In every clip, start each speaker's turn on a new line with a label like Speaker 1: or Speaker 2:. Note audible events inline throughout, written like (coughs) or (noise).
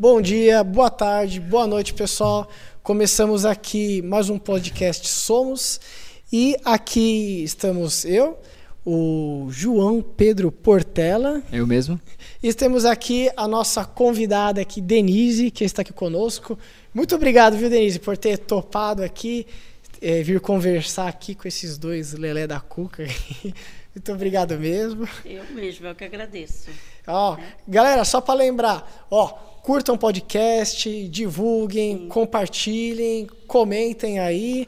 Speaker 1: Bom dia, boa tarde, boa noite, pessoal. Começamos aqui mais um podcast Somos e aqui estamos eu, o João Pedro Portela.
Speaker 2: Eu mesmo.
Speaker 1: E temos aqui a nossa convidada aqui, Denise, que está aqui conosco. Muito obrigado, viu, Denise, por ter topado aqui, é, vir conversar aqui com esses dois lelé da cuca. (laughs) Muito obrigado mesmo.
Speaker 3: Eu mesmo, eu que agradeço.
Speaker 1: Ó, galera, só para lembrar, ó, curtam o podcast, divulguem, Sim. compartilhem, comentem aí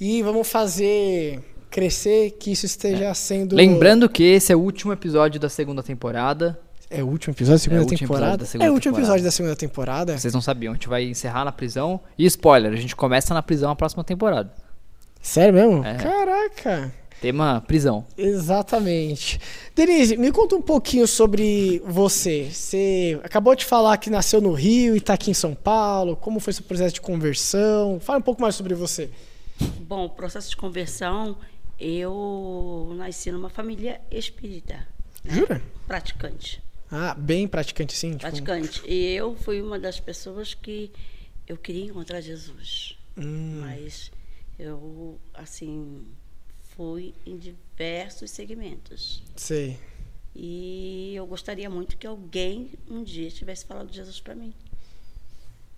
Speaker 1: e vamos fazer crescer que isso esteja é. sendo.
Speaker 2: Lembrando que esse é o último episódio da segunda temporada.
Speaker 1: É o último episódio da segunda é temporada? Da segunda é o último temporada. episódio da segunda temporada.
Speaker 2: Vocês não sabiam, a gente vai encerrar na prisão. E spoiler, a gente começa na prisão a próxima temporada.
Speaker 1: Sério mesmo? É. Caraca!
Speaker 2: Tema prisão.
Speaker 1: Exatamente. Denise, me conta um pouquinho sobre você. Você acabou de falar que nasceu no Rio e está aqui em São Paulo. Como foi seu processo de conversão? Fala um pouco mais sobre você.
Speaker 3: Bom, o processo de conversão, eu nasci numa família espírita.
Speaker 1: Né? Jura?
Speaker 3: Praticante.
Speaker 1: Ah, bem praticante, sim.
Speaker 3: Tipo... Praticante. E eu fui uma das pessoas que eu queria encontrar Jesus. Hum. Mas eu, assim, fui em diversos segmentos.
Speaker 1: Sei.
Speaker 3: E eu gostaria muito que alguém um dia tivesse falado de Jesus para mim.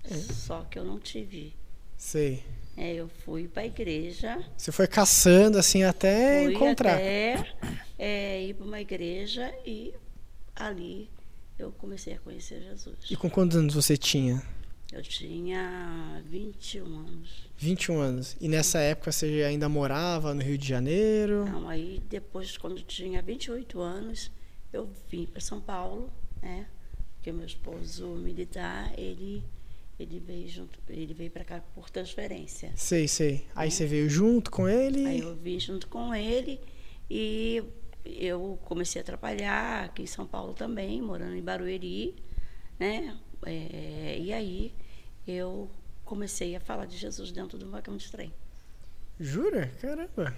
Speaker 3: É. Só que eu não tive.
Speaker 1: Sei.
Speaker 3: É, eu fui para a igreja.
Speaker 1: Você foi caçando assim até
Speaker 3: fui
Speaker 1: encontrar?
Speaker 3: Até é, ir para uma igreja e ali eu comecei a conhecer Jesus.
Speaker 1: E com quantos anos você tinha?
Speaker 3: Eu tinha 21 anos.
Speaker 1: 21 anos. E nessa época você ainda morava no Rio de Janeiro?
Speaker 3: Não, aí depois, quando eu tinha 28 anos, eu vim para São Paulo, né? Porque meu esposo militar, ele ele veio junto, ele veio para cá por transferência.
Speaker 1: Sei, sei. Aí né? você veio junto com ele?
Speaker 3: Aí eu vim junto com ele e eu comecei a trabalhar aqui em São Paulo também, morando em Barueri, né? É, e aí eu comecei a falar de Jesus dentro de um vagão de trem.
Speaker 1: Jura? Caramba.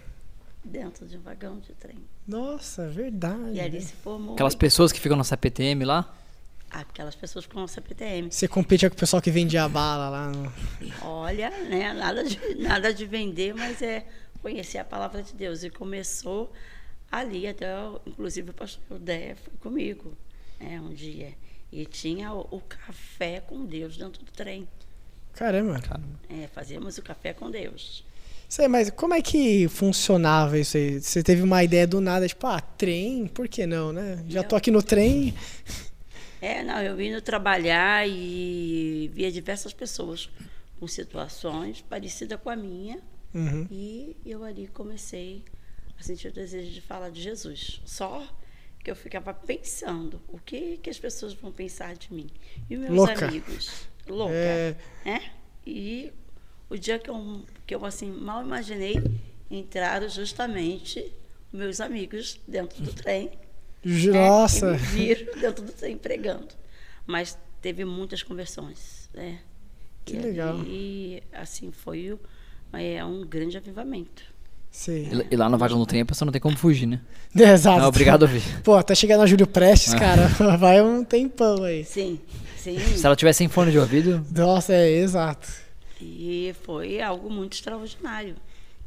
Speaker 3: Dentro de um vagão de trem.
Speaker 1: Nossa, verdade.
Speaker 3: E ali se formou.
Speaker 2: Aquelas pessoas que ficam na CPTM lá?
Speaker 3: Aquelas pessoas que ficam na CPTM.
Speaker 1: Você compete com o pessoal que vendia bala lá no...
Speaker 3: Olha, né? Nada de, nada de vender, mas é conhecer a palavra de Deus. E começou ali, até inclusive o pastor Dé foi comigo né, um dia. E tinha o, o café com Deus dentro do trem.
Speaker 1: Caramba.
Speaker 3: É, fazíamos o café com Deus.
Speaker 1: Sei, mas como é que funcionava isso aí? Você teve uma ideia do nada, tipo, ah, trem, por que não, né? Já tô aqui no trem.
Speaker 3: É, não, eu indo trabalhar e via diversas pessoas com situações parecidas com a minha. Uhum. E eu ali comecei a sentir o desejo de falar de Jesus. Só que eu ficava pensando o que, que as pessoas vão pensar de mim. E meus
Speaker 1: Louca.
Speaker 3: amigos. Louca. É... Né? E o dia que eu, que eu assim, mal imaginei, entraram justamente meus amigos dentro do trem.
Speaker 1: Nossa!
Speaker 3: Né? E me viram dentro do trem pregando. Mas teve muitas conversões, né?
Speaker 1: Que e legal.
Speaker 3: E assim foi é, um grande avivamento.
Speaker 1: Sim.
Speaker 2: E, lá no vagão do trem a pessoa não tem como fugir, né? (laughs)
Speaker 1: É, exato.
Speaker 2: Não, obrigado a ouvir. (laughs)
Speaker 1: Pô, até chegar na Júlio Prestes, ah. cara, (laughs) vai um tempão aí.
Speaker 3: Sim, sim.
Speaker 2: Se ela tivesse sem fone de ouvido.
Speaker 1: Nossa, é, exato.
Speaker 3: E foi algo muito extraordinário.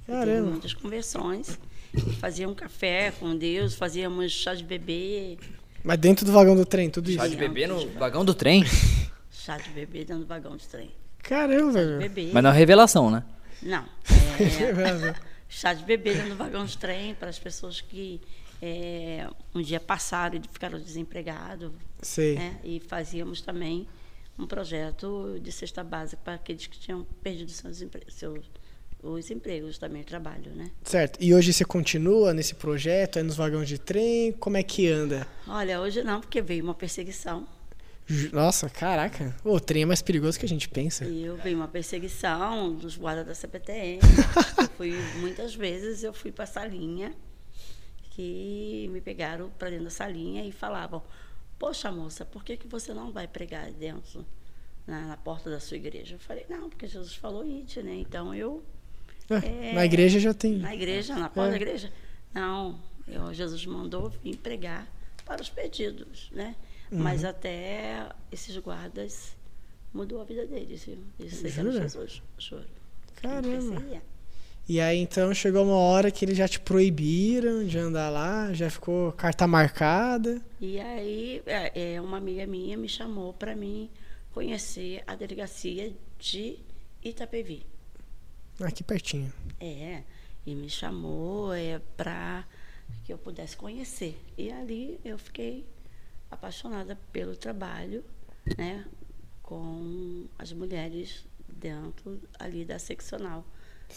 Speaker 1: Caramba.
Speaker 3: muitas conversões. Fazia um café com Deus, fazíamos chá de bebê.
Speaker 1: Mas dentro do vagão do trem, tudo isso?
Speaker 2: Chá de bebê no vagão do trem?
Speaker 3: Chá de bebê dentro do vagão de trem.
Speaker 1: Caramba, velho.
Speaker 2: Mas não é revelação, né?
Speaker 3: Não. É, chá de bebê do vagão de trem para as pessoas que é, um dia passaram e ficaram desempregados. Né? E fazíamos também um projeto de cesta básica para aqueles que tinham perdido seus, seus os empregos também, o trabalho, né?
Speaker 1: Certo. E hoje você continua nesse projeto, é nos vagões de trem? Como é que anda?
Speaker 3: Olha, hoje não, porque veio uma perseguição.
Speaker 1: Nossa, caraca. O trem é mais perigoso que a gente pensa.
Speaker 3: E eu vi uma perseguição dos guardas da CPTM. (laughs) fui muitas vezes, eu fui para a salinha que me pegaram para dentro da salinha e falavam: "Poxa, moça, por que que você não vai pregar dentro na, na porta da sua igreja?" Eu falei: "Não, porque Jesus falou ide, né? Então eu
Speaker 1: é, é, na igreja já tem.
Speaker 3: Na igreja, na porta é. da igreja. Não, eu, Jesus mandou vir pregar para os pedidos, né? Uhum. Mas até esses guardas mudou a vida deles, viu? Eles Jesus. Juro.
Speaker 1: Caramba.
Speaker 3: É.
Speaker 1: E aí então chegou uma hora que eles já te proibiram de andar lá, já ficou carta marcada.
Speaker 3: E aí, é, é, uma amiga minha me chamou para mim conhecer a delegacia de Itapevi.
Speaker 1: Aqui pertinho.
Speaker 3: É, e me chamou é, para que eu pudesse conhecer. E ali eu fiquei apaixonada pelo trabalho, né, com as mulheres dentro ali da seccional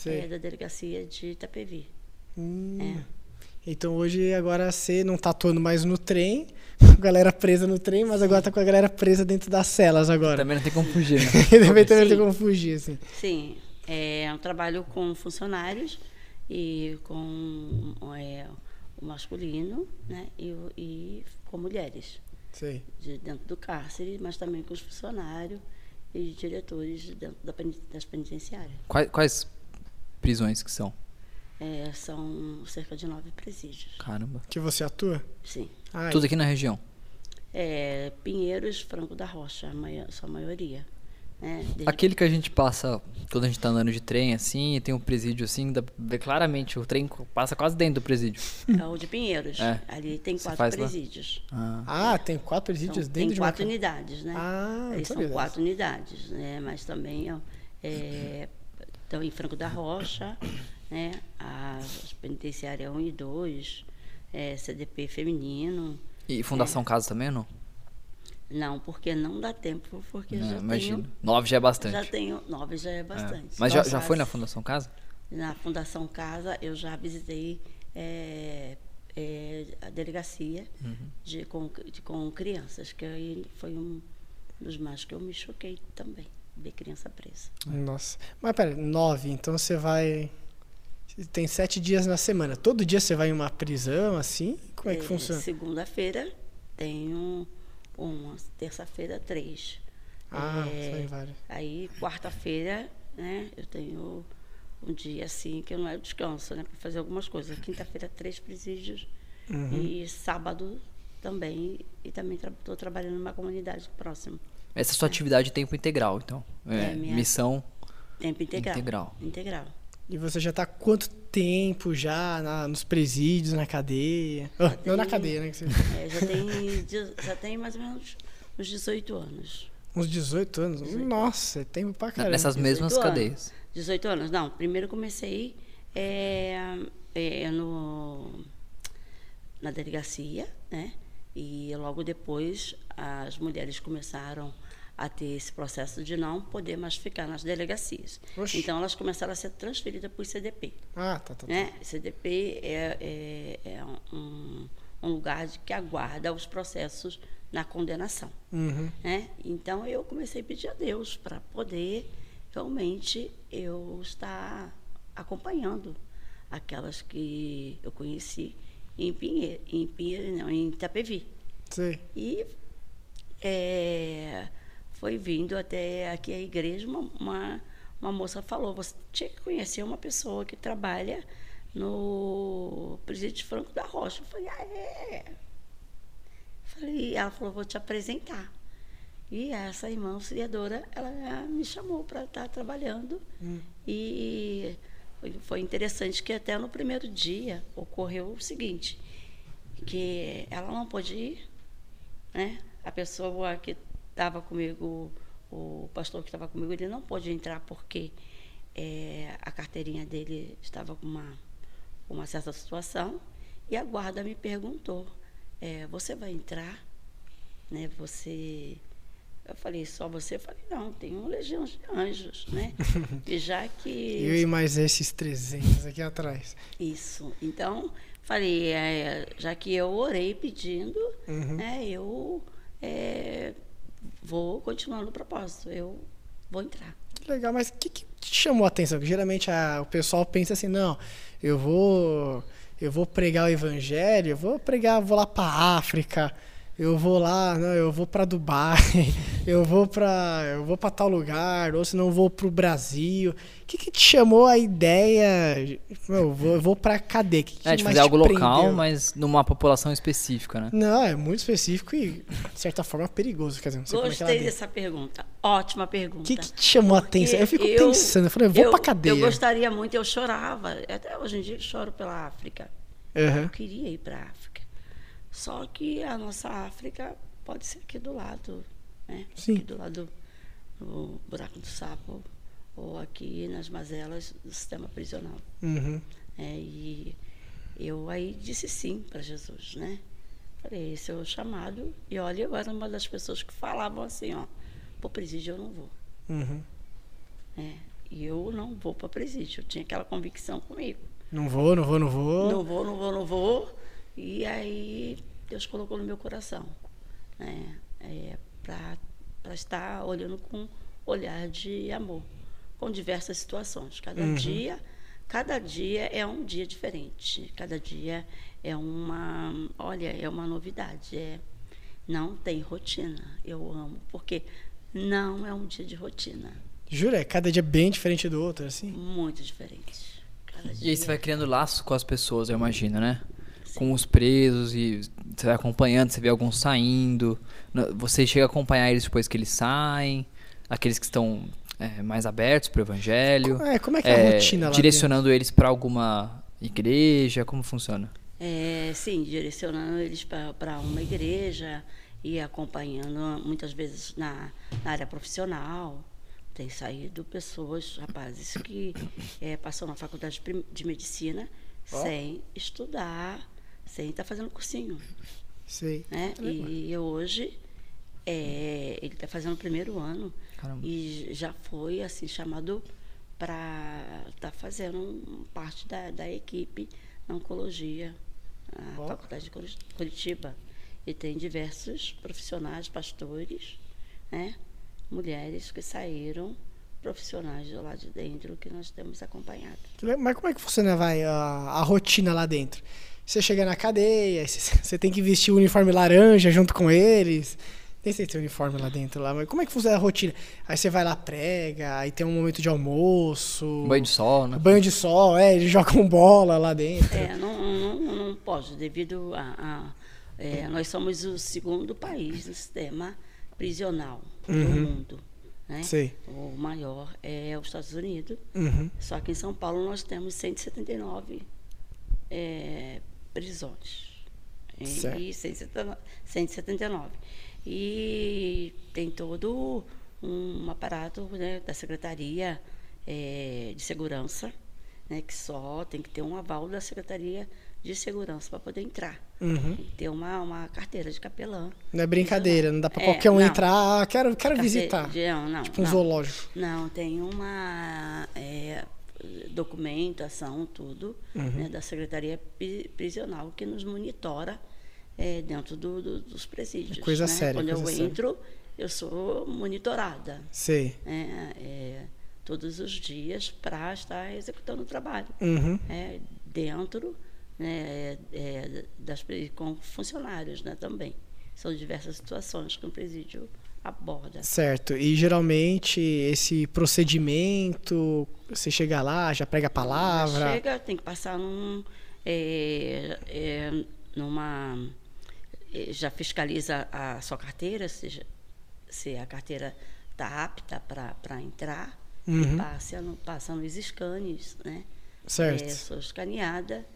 Speaker 3: é, da delegacia de Itapevi.
Speaker 1: Hum.
Speaker 3: É.
Speaker 1: Então hoje agora você não tá atuando mais no trem, com (laughs) a galera presa no trem, mas agora tá com a galera presa dentro das celas agora.
Speaker 2: Também não tem como fugir, né? (laughs)
Speaker 1: Também também não tem
Speaker 3: Sim.
Speaker 1: como fugir, assim.
Speaker 3: Sim, é um trabalho com funcionários e com é, o masculino, né, e, e com mulheres
Speaker 1: Sei.
Speaker 3: de dentro do cárcere, mas também com os funcionários e diretores dentro da das penitenciárias.
Speaker 2: Quais, quais prisões que são?
Speaker 3: É, são cerca de nove presídios.
Speaker 2: Caramba.
Speaker 1: Que você atua?
Speaker 3: Sim.
Speaker 1: Ah,
Speaker 2: Tudo aqui na região.
Speaker 3: É, Pinheiros, Franco da Rocha, a maio- sua maioria. Né? Desde-
Speaker 2: Aquele que a gente passa quando a gente tá andando de trem, assim, e tem um presídio assim, dá pra ver claramente, o trem passa quase dentro do presídio.
Speaker 3: É o de Pinheiros.
Speaker 2: É.
Speaker 3: Ali tem
Speaker 2: Você
Speaker 3: quatro presídios.
Speaker 2: Ah.
Speaker 1: Ah, tem quatro presídios
Speaker 3: São-
Speaker 1: dentro
Speaker 3: tem
Speaker 1: de uma
Speaker 3: quatro
Speaker 1: ca-
Speaker 3: unidades, né?
Speaker 1: Ah,
Speaker 3: Aí
Speaker 1: não
Speaker 3: são quatro unidades, né? Mas também ó, é, estão em Franco da Rocha, né? As penitenciárias 1 e 2, é, CDP feminino.
Speaker 2: E Fundação Casa também ou não?
Speaker 3: Não, porque não dá tempo, porque
Speaker 2: É,
Speaker 3: já
Speaker 2: imagino.
Speaker 3: tenho.
Speaker 2: Nove já é bastante.
Speaker 3: Já tenho. Nove já é
Speaker 2: É.
Speaker 3: bastante.
Speaker 2: Mas já, já foi na Fundação Casa?
Speaker 3: Na Fundação Casa, eu já visitei é, é, a delegacia
Speaker 2: Uhum.
Speaker 3: de, com, de- com crianças, que aí foi um dos mais que eu me choquei também, ver criança presa.
Speaker 1: Nossa. Mas pera, nove, então você vai. Tem sete dias na semana. Todo dia você vai em uma prisão, assim? Como é que
Speaker 3: É,
Speaker 1: funciona?
Speaker 3: Segunda-feira tenho uma, terça-feira três.
Speaker 1: Ah,
Speaker 3: É,
Speaker 1: são vários.
Speaker 3: Aí, quarta-feira, né, eu tenho um dia assim que eu não é descanso, né, para fazer algumas coisas. Quinta-feira, três presídios.
Speaker 1: Uhum.
Speaker 3: E sábado também. E também estou trabalhando numa comunidade próxima.
Speaker 2: Essa é a sua atividade tempo integral, então. É,
Speaker 3: É, minha-
Speaker 2: missão.
Speaker 3: Tempo integral.
Speaker 2: Integral.
Speaker 3: Integral.
Speaker 1: E você já tá há quanto tempo já na- nos presídios, na cadeia? Ah, não na cadeia, né? que você-
Speaker 3: É, já, tem, já tem mais ou menos uns 18 anos.
Speaker 1: Uns 18 anos. Nossa, é tempo pra caramba.
Speaker 2: Nessas
Speaker 3: 18
Speaker 2: mesmas
Speaker 3: anos.
Speaker 2: cadeias.
Speaker 3: 18 anos? Não, primeiro comecei é, é, no, na delegacia, né? E logo depois as mulheres começaram a ter esse processo de não poder mais ficar nas delegacias.
Speaker 1: Oxe.
Speaker 3: Então elas começaram a ser transferidas para o CDP.
Speaker 1: Ah, tá, tá. tá.
Speaker 3: Né? CDP é, é, é um, um lugar de que aguarda os processos na condenação.
Speaker 1: Uhum.
Speaker 3: né? Então eu comecei a pedir a Deus para poder realmente eu estar acompanhando aquelas que eu conheci em Pinheiro, em Pinheiro não, em Itapevi.
Speaker 1: Sei.
Speaker 3: E é, foi vindo até aqui a igreja, uma, uma, uma moça falou, você tinha que conhecer uma pessoa que trabalha no Presídio Franco da Rocha. Eu falei, ah, é? Falei, ela falou, vou te apresentar. E essa irmã auxiliadora, ela me chamou para estar trabalhando.
Speaker 1: Hum.
Speaker 3: E foi, foi interessante que até no primeiro dia ocorreu o seguinte, que ela não pôde ir, né? A pessoa que estava comigo, o pastor que estava comigo, ele não pôde entrar porque eh, a carteirinha dele estava com uma, uma certa situação. E a guarda me perguntou, eh, você vai entrar? Né? Você... Eu falei, só você? Eu falei, não, tem um legião de anjos, né? (laughs) E já que...
Speaker 1: Eu e mais esses 300 aqui atrás.
Speaker 3: Isso. Então, falei, é, já que eu orei pedindo,
Speaker 1: Uhum.
Speaker 3: né, eu é, vou continuar no propósito, eu vou entrar.
Speaker 1: Legal, mas o que, que te chamou a atenção? Porque geralmente a- o pessoal pensa assim, não, eu vou eu vou pregar o evangelho, eu vou pregar, vou lá pra África, eu vou lá, não, eu vou para Dubai, (laughs) eu vou para eu vou para tal lugar, ou se não vou pro Brasil. O que, que te chamou a ideia? Eu vou, eu vou para cadê? Que que
Speaker 2: é, de fazer algo local, mas numa população específica, né?
Speaker 1: Não, é muito específico e, de certa forma, perigoso. Quer dizer, não sei
Speaker 3: Gostei
Speaker 1: como é que
Speaker 3: dessa pergunta. Ótima pergunta.
Speaker 1: O que, que te chamou a atenção? Eu fico eu, pensando, eu falei, eu vou pra cadeia.
Speaker 3: Eu gostaria muito, eu chorava. Até hoje em dia eu choro pela África. Uhum. Eu queria ir para África. Só que a nossa África pode ser aqui do lado, né? Sim. Aqui do lado do buraco do sapo ou aqui nas mazelas do sistema prisional. Uhum. É, e eu aí disse sim para Jesus, né? Falei, esse é o chamado. E olha, eu era uma das pessoas que falavam assim, ó, para presídio eu não vou. Uhum. É, e eu não vou para presídio. Eu tinha aquela convicção comigo.
Speaker 1: Não vou, não vou, não vou.
Speaker 3: Não vou, não vou, não vou. E aí Deus colocou no meu coração, né? É, para estar olhando com olhar de amor, com diversas situações. Cada uhum. dia, cada dia é um dia diferente. Cada dia é uma, olha, é uma novidade. É, não tem rotina. Eu amo, porque não é um dia de rotina.
Speaker 1: Jura? Cada dia bem diferente do outro, assim?
Speaker 3: Muito diferente.
Speaker 2: e aí você vai criando laço com as pessoas, eu imagino, né? Com os presos e você vai acompanhando, você vê alguns saindo. Você chega a acompanhar eles depois que eles saem, aqueles que estão é, mais abertos para o evangelho.
Speaker 1: É, como é que é, é a rotina lá
Speaker 2: Direcionando dentro? eles para alguma igreja, como funciona?
Speaker 3: É, sim, direcionando eles para uma igreja e acompanhando muitas vezes na, na área profissional. Tem saído pessoas, rapazes, que é, passam na faculdade de medicina oh. sem estudar sem estar tá fazendo cursinho.
Speaker 1: Sei.
Speaker 3: Né? E hoje é, ele está fazendo o primeiro ano Caramba. e já foi assim chamado para estar tá fazendo parte da, da equipe na oncologia, na oh. Faculdade de Curitiba. E tem diversos profissionais, pastores, né? mulheres que saíram profissionais de lá de dentro que nós temos acompanhado.
Speaker 1: Mas como é que funciona vai, a, a rotina lá dentro? Você chega na cadeia, você tem que vestir o uniforme laranja junto com eles. Nem sei se tem uniforme lá dentro lá, mas como é que funciona a rotina? Aí você vai lá, prega, aí tem um momento de almoço.
Speaker 2: Banho de sol, né?
Speaker 1: Banho de sol, é, eles jogam (laughs) bola lá dentro.
Speaker 3: É, não, não, não pode, devido a. a é, nós somos o segundo país no sistema prisional uhum. do mundo. Né?
Speaker 1: Sei.
Speaker 3: O maior é os Estados Unidos. Uhum. Só que em São Paulo nós temos 179 é, prisões. Certo. E 179. E tem todo um aparato né, da Secretaria é, de Segurança, né, que só tem que ter um aval da Secretaria de Segurança para poder entrar. Uhum. Tem que ter uma, uma carteira de capelã.
Speaker 1: Não é brincadeira, não dá para é, qualquer um não. entrar, ah, quero, quero visitar. De, não, não, tipo um
Speaker 3: não.
Speaker 1: zoológico.
Speaker 3: Não, tem uma. É, documentação, tudo, uhum. né, da Secretaria Prisional, que nos monitora é, dentro do, do, dos presídios.
Speaker 1: Coisa
Speaker 3: né?
Speaker 1: séria.
Speaker 3: Quando
Speaker 1: coisa
Speaker 3: eu entro, séria. eu sou monitorada.
Speaker 1: Sei.
Speaker 3: É, é, todos os dias para estar executando o trabalho.
Speaker 1: Uhum.
Speaker 3: É, dentro né, é, das, com funcionários né, também. São diversas situações que o presídio aborda.
Speaker 1: Certo. E geralmente esse procedimento, você chega lá, já prega a palavra.
Speaker 3: Chega, tem que passar num, é, é, numa, é, já fiscaliza a sua carteira, se, se a carteira está apta para entrar, uhum. passa, passa nos escanes, né?
Speaker 1: Certo.
Speaker 3: É, sou escaneada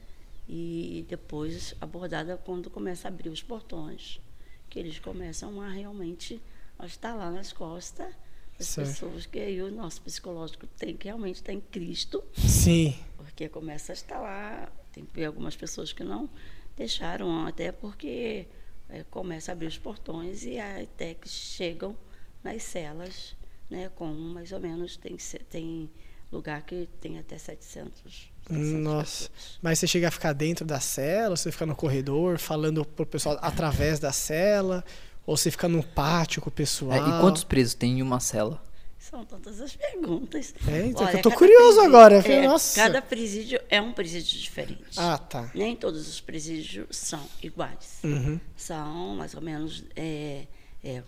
Speaker 3: e depois abordada quando começa a abrir os portões, que eles começam a realmente está lá nas costas das certo. pessoas que aí o nosso psicológico tem que realmente estar em Cristo.
Speaker 1: Sim.
Speaker 3: Porque começa a estar lá. Tem algumas pessoas que não deixaram, até porque é, começa a abrir os portões e até que chegam nas celas, né, com mais ou menos, tem, tem lugar que tem até 700
Speaker 1: nossa. Mas você chega a ficar dentro da cela, você fica no corredor, falando pro pessoal através da cela, ou você fica no pátio com o pessoal? É,
Speaker 2: e quantos presos tem em uma cela?
Speaker 3: São tantas as perguntas.
Speaker 1: É, então Olha, eu tô curioso presídio, agora. É, Nossa.
Speaker 3: Cada presídio é um presídio diferente.
Speaker 1: Ah, tá.
Speaker 3: Nem todos os presídios são iguais.
Speaker 1: Uhum.
Speaker 3: São mais ou menos é, é,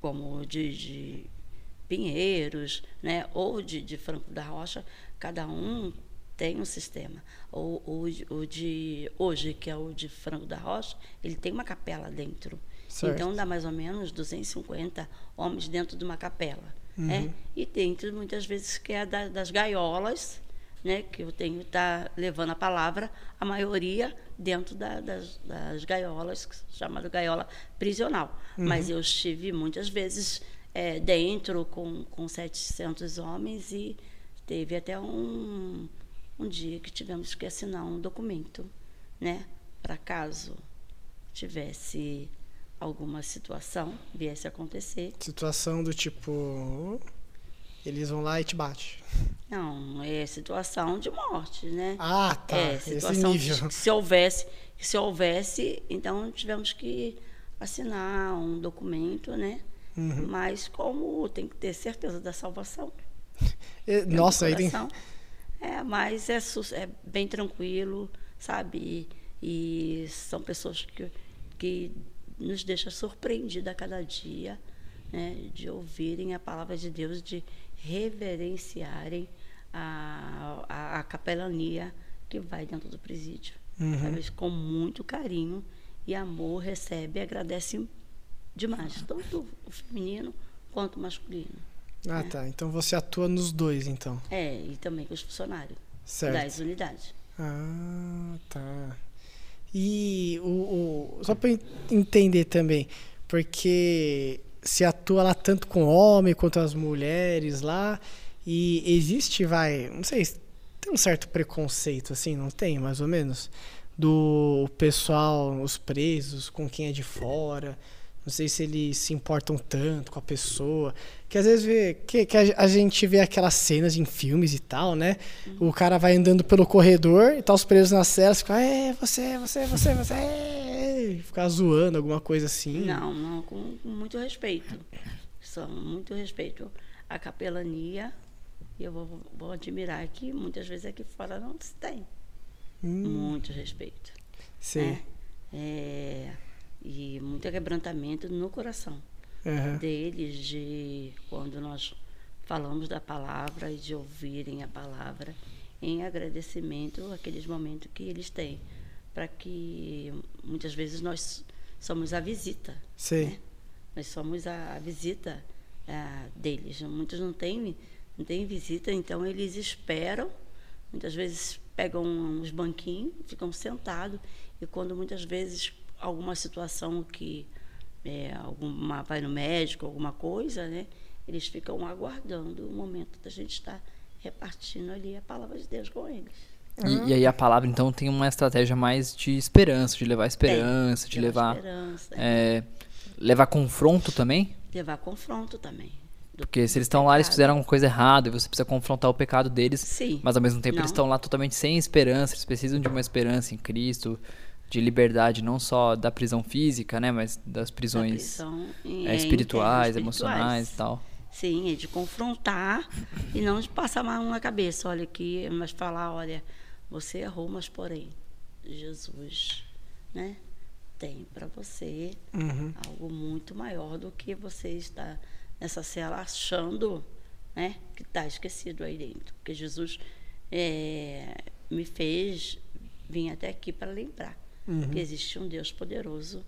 Speaker 3: como de, de Pinheiros, né? ou de, de Franco da Rocha. Cada um tem um sistema. O, o, o de hoje, que é o de Franco da Rocha, ele tem uma capela dentro. Certo. Então dá mais ou menos 250 homens dentro de uma capela. Uhum. Né? E dentro, muitas vezes, que é da, das gaiolas, né? que eu tenho tá levando a palavra, a maioria dentro da, das, das, gaiolas, chamada gaiola prisional. Uhum. Mas eu estive muitas vezes é, dentro com, com 700 homens e teve até um, um dia que tivemos que assinar um documento, né? Para caso tivesse alguma situação viesse a acontecer.
Speaker 1: Situação do tipo. Eles vão lá e te bate.
Speaker 3: Não, é situação de morte, né?
Speaker 1: Ah, tá.
Speaker 3: É, situação Esse nível. se houvesse, se houvesse, então tivemos que assinar um documento, né? Uhum. Mas como tem que ter certeza da salvação. (laughs)
Speaker 1: Nossa, aí tem.
Speaker 3: É, mas é, é bem tranquilo, sabe? E, e são pessoas que, que nos deixa surpreendida a cada dia, né, de ouvirem a palavra de Deus, de reverenciarem a, a, a capelania que vai dentro do presídio. Uhum. Sabe, com muito carinho e amor recebe e agradece demais, tanto o feminino quanto o masculino.
Speaker 1: Ah, né? tá. Então você atua nos dois, então.
Speaker 3: É, e também com os funcionários
Speaker 1: certo.
Speaker 3: das unidades.
Speaker 1: Ah, tá. E o, o só para entender também, porque se atua lá tanto com homem quanto as mulheres lá, e existe, vai, não sei, tem um certo preconceito assim, não tem, mais ou menos, do pessoal, os presos, com quem é de fora. Não sei se eles se importam tanto com a pessoa. Que às vezes vê, que, que a, gente vê aquelas cenas em filmes e tal, né? Uhum. O cara vai andando pelo corredor e tá os presos na cela, fica, é, você, você, você, você, é, ficar zoando, alguma coisa assim.
Speaker 3: Não, não, com, com muito respeito. Só muito respeito. A capelania, e eu vou, vou admirar que muitas vezes aqui fora não se tem. Hum. Muito respeito.
Speaker 1: Sim.
Speaker 3: Né? É, e muito quebrantamento no coração uhum. deles de quando nós falamos da palavra e de ouvirem a palavra em agradecimento àqueles momentos que eles têm para que muitas vezes nós somos a visita
Speaker 1: Sim.
Speaker 3: Né? nós somos a, a visita deles muitos não têm não têm visita então eles esperam muitas vezes pegam uns banquinhos ficam sentados e quando muitas vezes alguma situação que é, alguma vai no médico, alguma coisa, né? Eles ficam aguardando o momento da gente estar repartindo ali a palavra de Deus com eles.
Speaker 2: E, e, aí a palavra então tem uma estratégia mais de esperança, de levar esperança, tem, de levar esperança, é, levar confronto também.
Speaker 3: Levar confronto também.
Speaker 2: Porque se eles estão lá, eles fizeram alguma coisa errada e você precisa confrontar o pecado deles.
Speaker 3: Sim.
Speaker 2: Mas ao mesmo tempo Não. eles estão lá totalmente sem esperança, eles precisam de uma esperança em Cristo, de liberdade não só da prisão física, né, mas das prisões
Speaker 3: prisão,
Speaker 2: é, espirituais, emocionais e tal.
Speaker 3: Sim, é de confrontar e não de passar a mão na cabeça, olha aqui, mas falar, olha, você errou, mas porém Jesus, né, tem para você
Speaker 1: uhum.
Speaker 3: algo muito maior do que você está nessa cela achando, né, que está esquecido aí dentro, porque Jesus é, me fez vir até aqui para lembrar uhum. que existe um Deus poderoso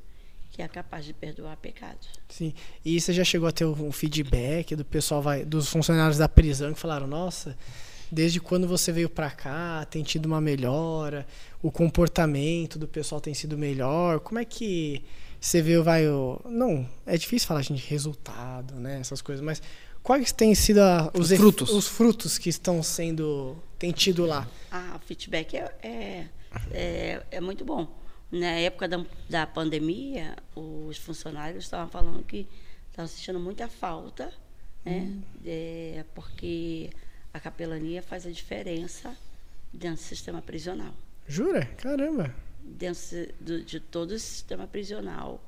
Speaker 3: que é capaz de perdoar pecados.
Speaker 1: Sim. E você já chegou a ter um feedback do pessoal, vai, dos funcionários da prisão que falaram: nossa, desde quando você veio para cá, tem tido uma melhora, o comportamento do pessoal tem sido melhor. Como é que você vê, vai, o... não, é difícil falar gente resultado, né, essas coisas, mas quais têm sido a, os, os, frutos, os frutos que estão sendo tem tido lá?
Speaker 3: Ah, o feedback é, é, é, é muito bom na época da, da pandemia, os funcionários estavam falando que estavam sentindo muita falta, né? Hum. É, porque a capelania faz a diferença dentro do sistema prisional.
Speaker 1: Jura? Caramba!
Speaker 3: Dentro de, de todo o sistema prisional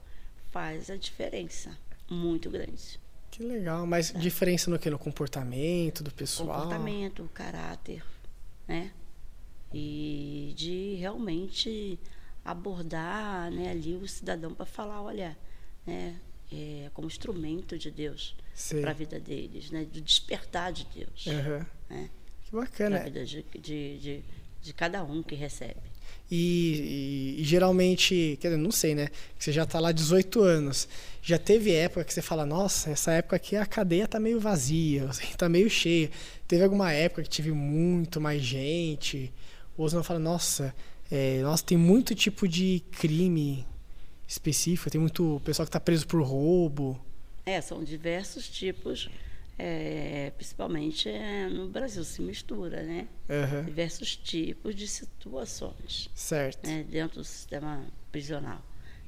Speaker 3: faz a diferença muito grande.
Speaker 1: Que legal. Mas diferença no que? No comportamento do pessoal?
Speaker 3: Comportamento, caráter, né? E de realmente abordar né, ali o cidadão para falar, olha, né, é, como instrumento de Deus para a vida deles, né? Do despertar de Deus.
Speaker 1: Uhum.
Speaker 3: Né?
Speaker 1: Que bacana.
Speaker 3: Para a vida de, de, de, de cada um que recebe.
Speaker 1: E, e, e, geralmente, quer dizer, não sei, né? Você já está lá 18 anos. Já teve época que você fala, nossa, essa época aqui a cadeia tá meio vazia, assim, (laughs) tá meio cheia. Teve alguma época que tive muito mais gente. Ou você não fala, nossa, é, nossa, tem muito tipo de crime específico, tem muito pessoal que está preso por roubo.
Speaker 3: É, são diversos tipos é, principalmente é, no Brasil se mistura, né? Uhum. Diversos tipos de situações.
Speaker 1: Certo.
Speaker 3: Né, dentro do sistema prisional.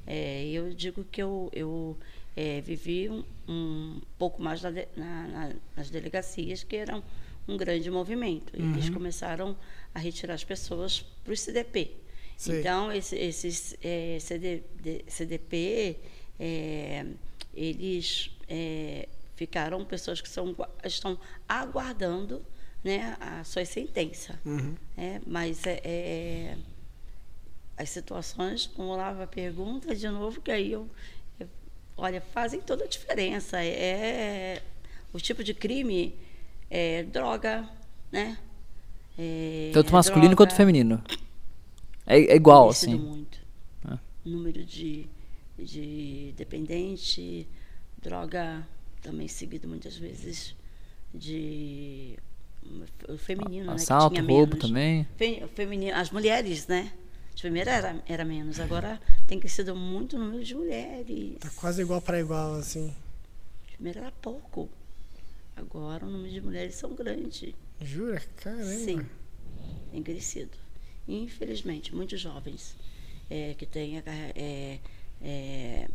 Speaker 3: É, eu digo que eu, eu é, vivi um, um, pouco mais na, na, na, nas delegacias, que eram um grande movimento. Uhum. Eles começaram a retirar as pessoas para o CDP. Sim. Então, esse, esses é, CD, CDP, é, eles é, Ficaram pessoas que são, estão aguardando né, a sua sentença. Uhum. É, mas é, é, as situações, vamos lá, a pergunta de novo, que aí eu, eu, olha, fazem toda a diferença. É, o tipo de crime é droga, né?
Speaker 2: É, Tanto masculino droga, quanto feminino. É, é igual, assim.
Speaker 3: muito. É. Número de, de dependente, droga também seguido muitas vezes de o feminino,
Speaker 2: né? Assalto, roubo também.
Speaker 3: Fe, feminino, as mulheres, né? De primeira era, era menos, agora tem crescido muito o número de mulheres.
Speaker 1: Tá quase igual para igual, assim.
Speaker 3: De primeira era pouco. Agora o número de mulheres são grande.
Speaker 1: Jura? Caramba.
Speaker 3: Sim, tem crescido. Infelizmente, muitos jovens é, que têm é, é,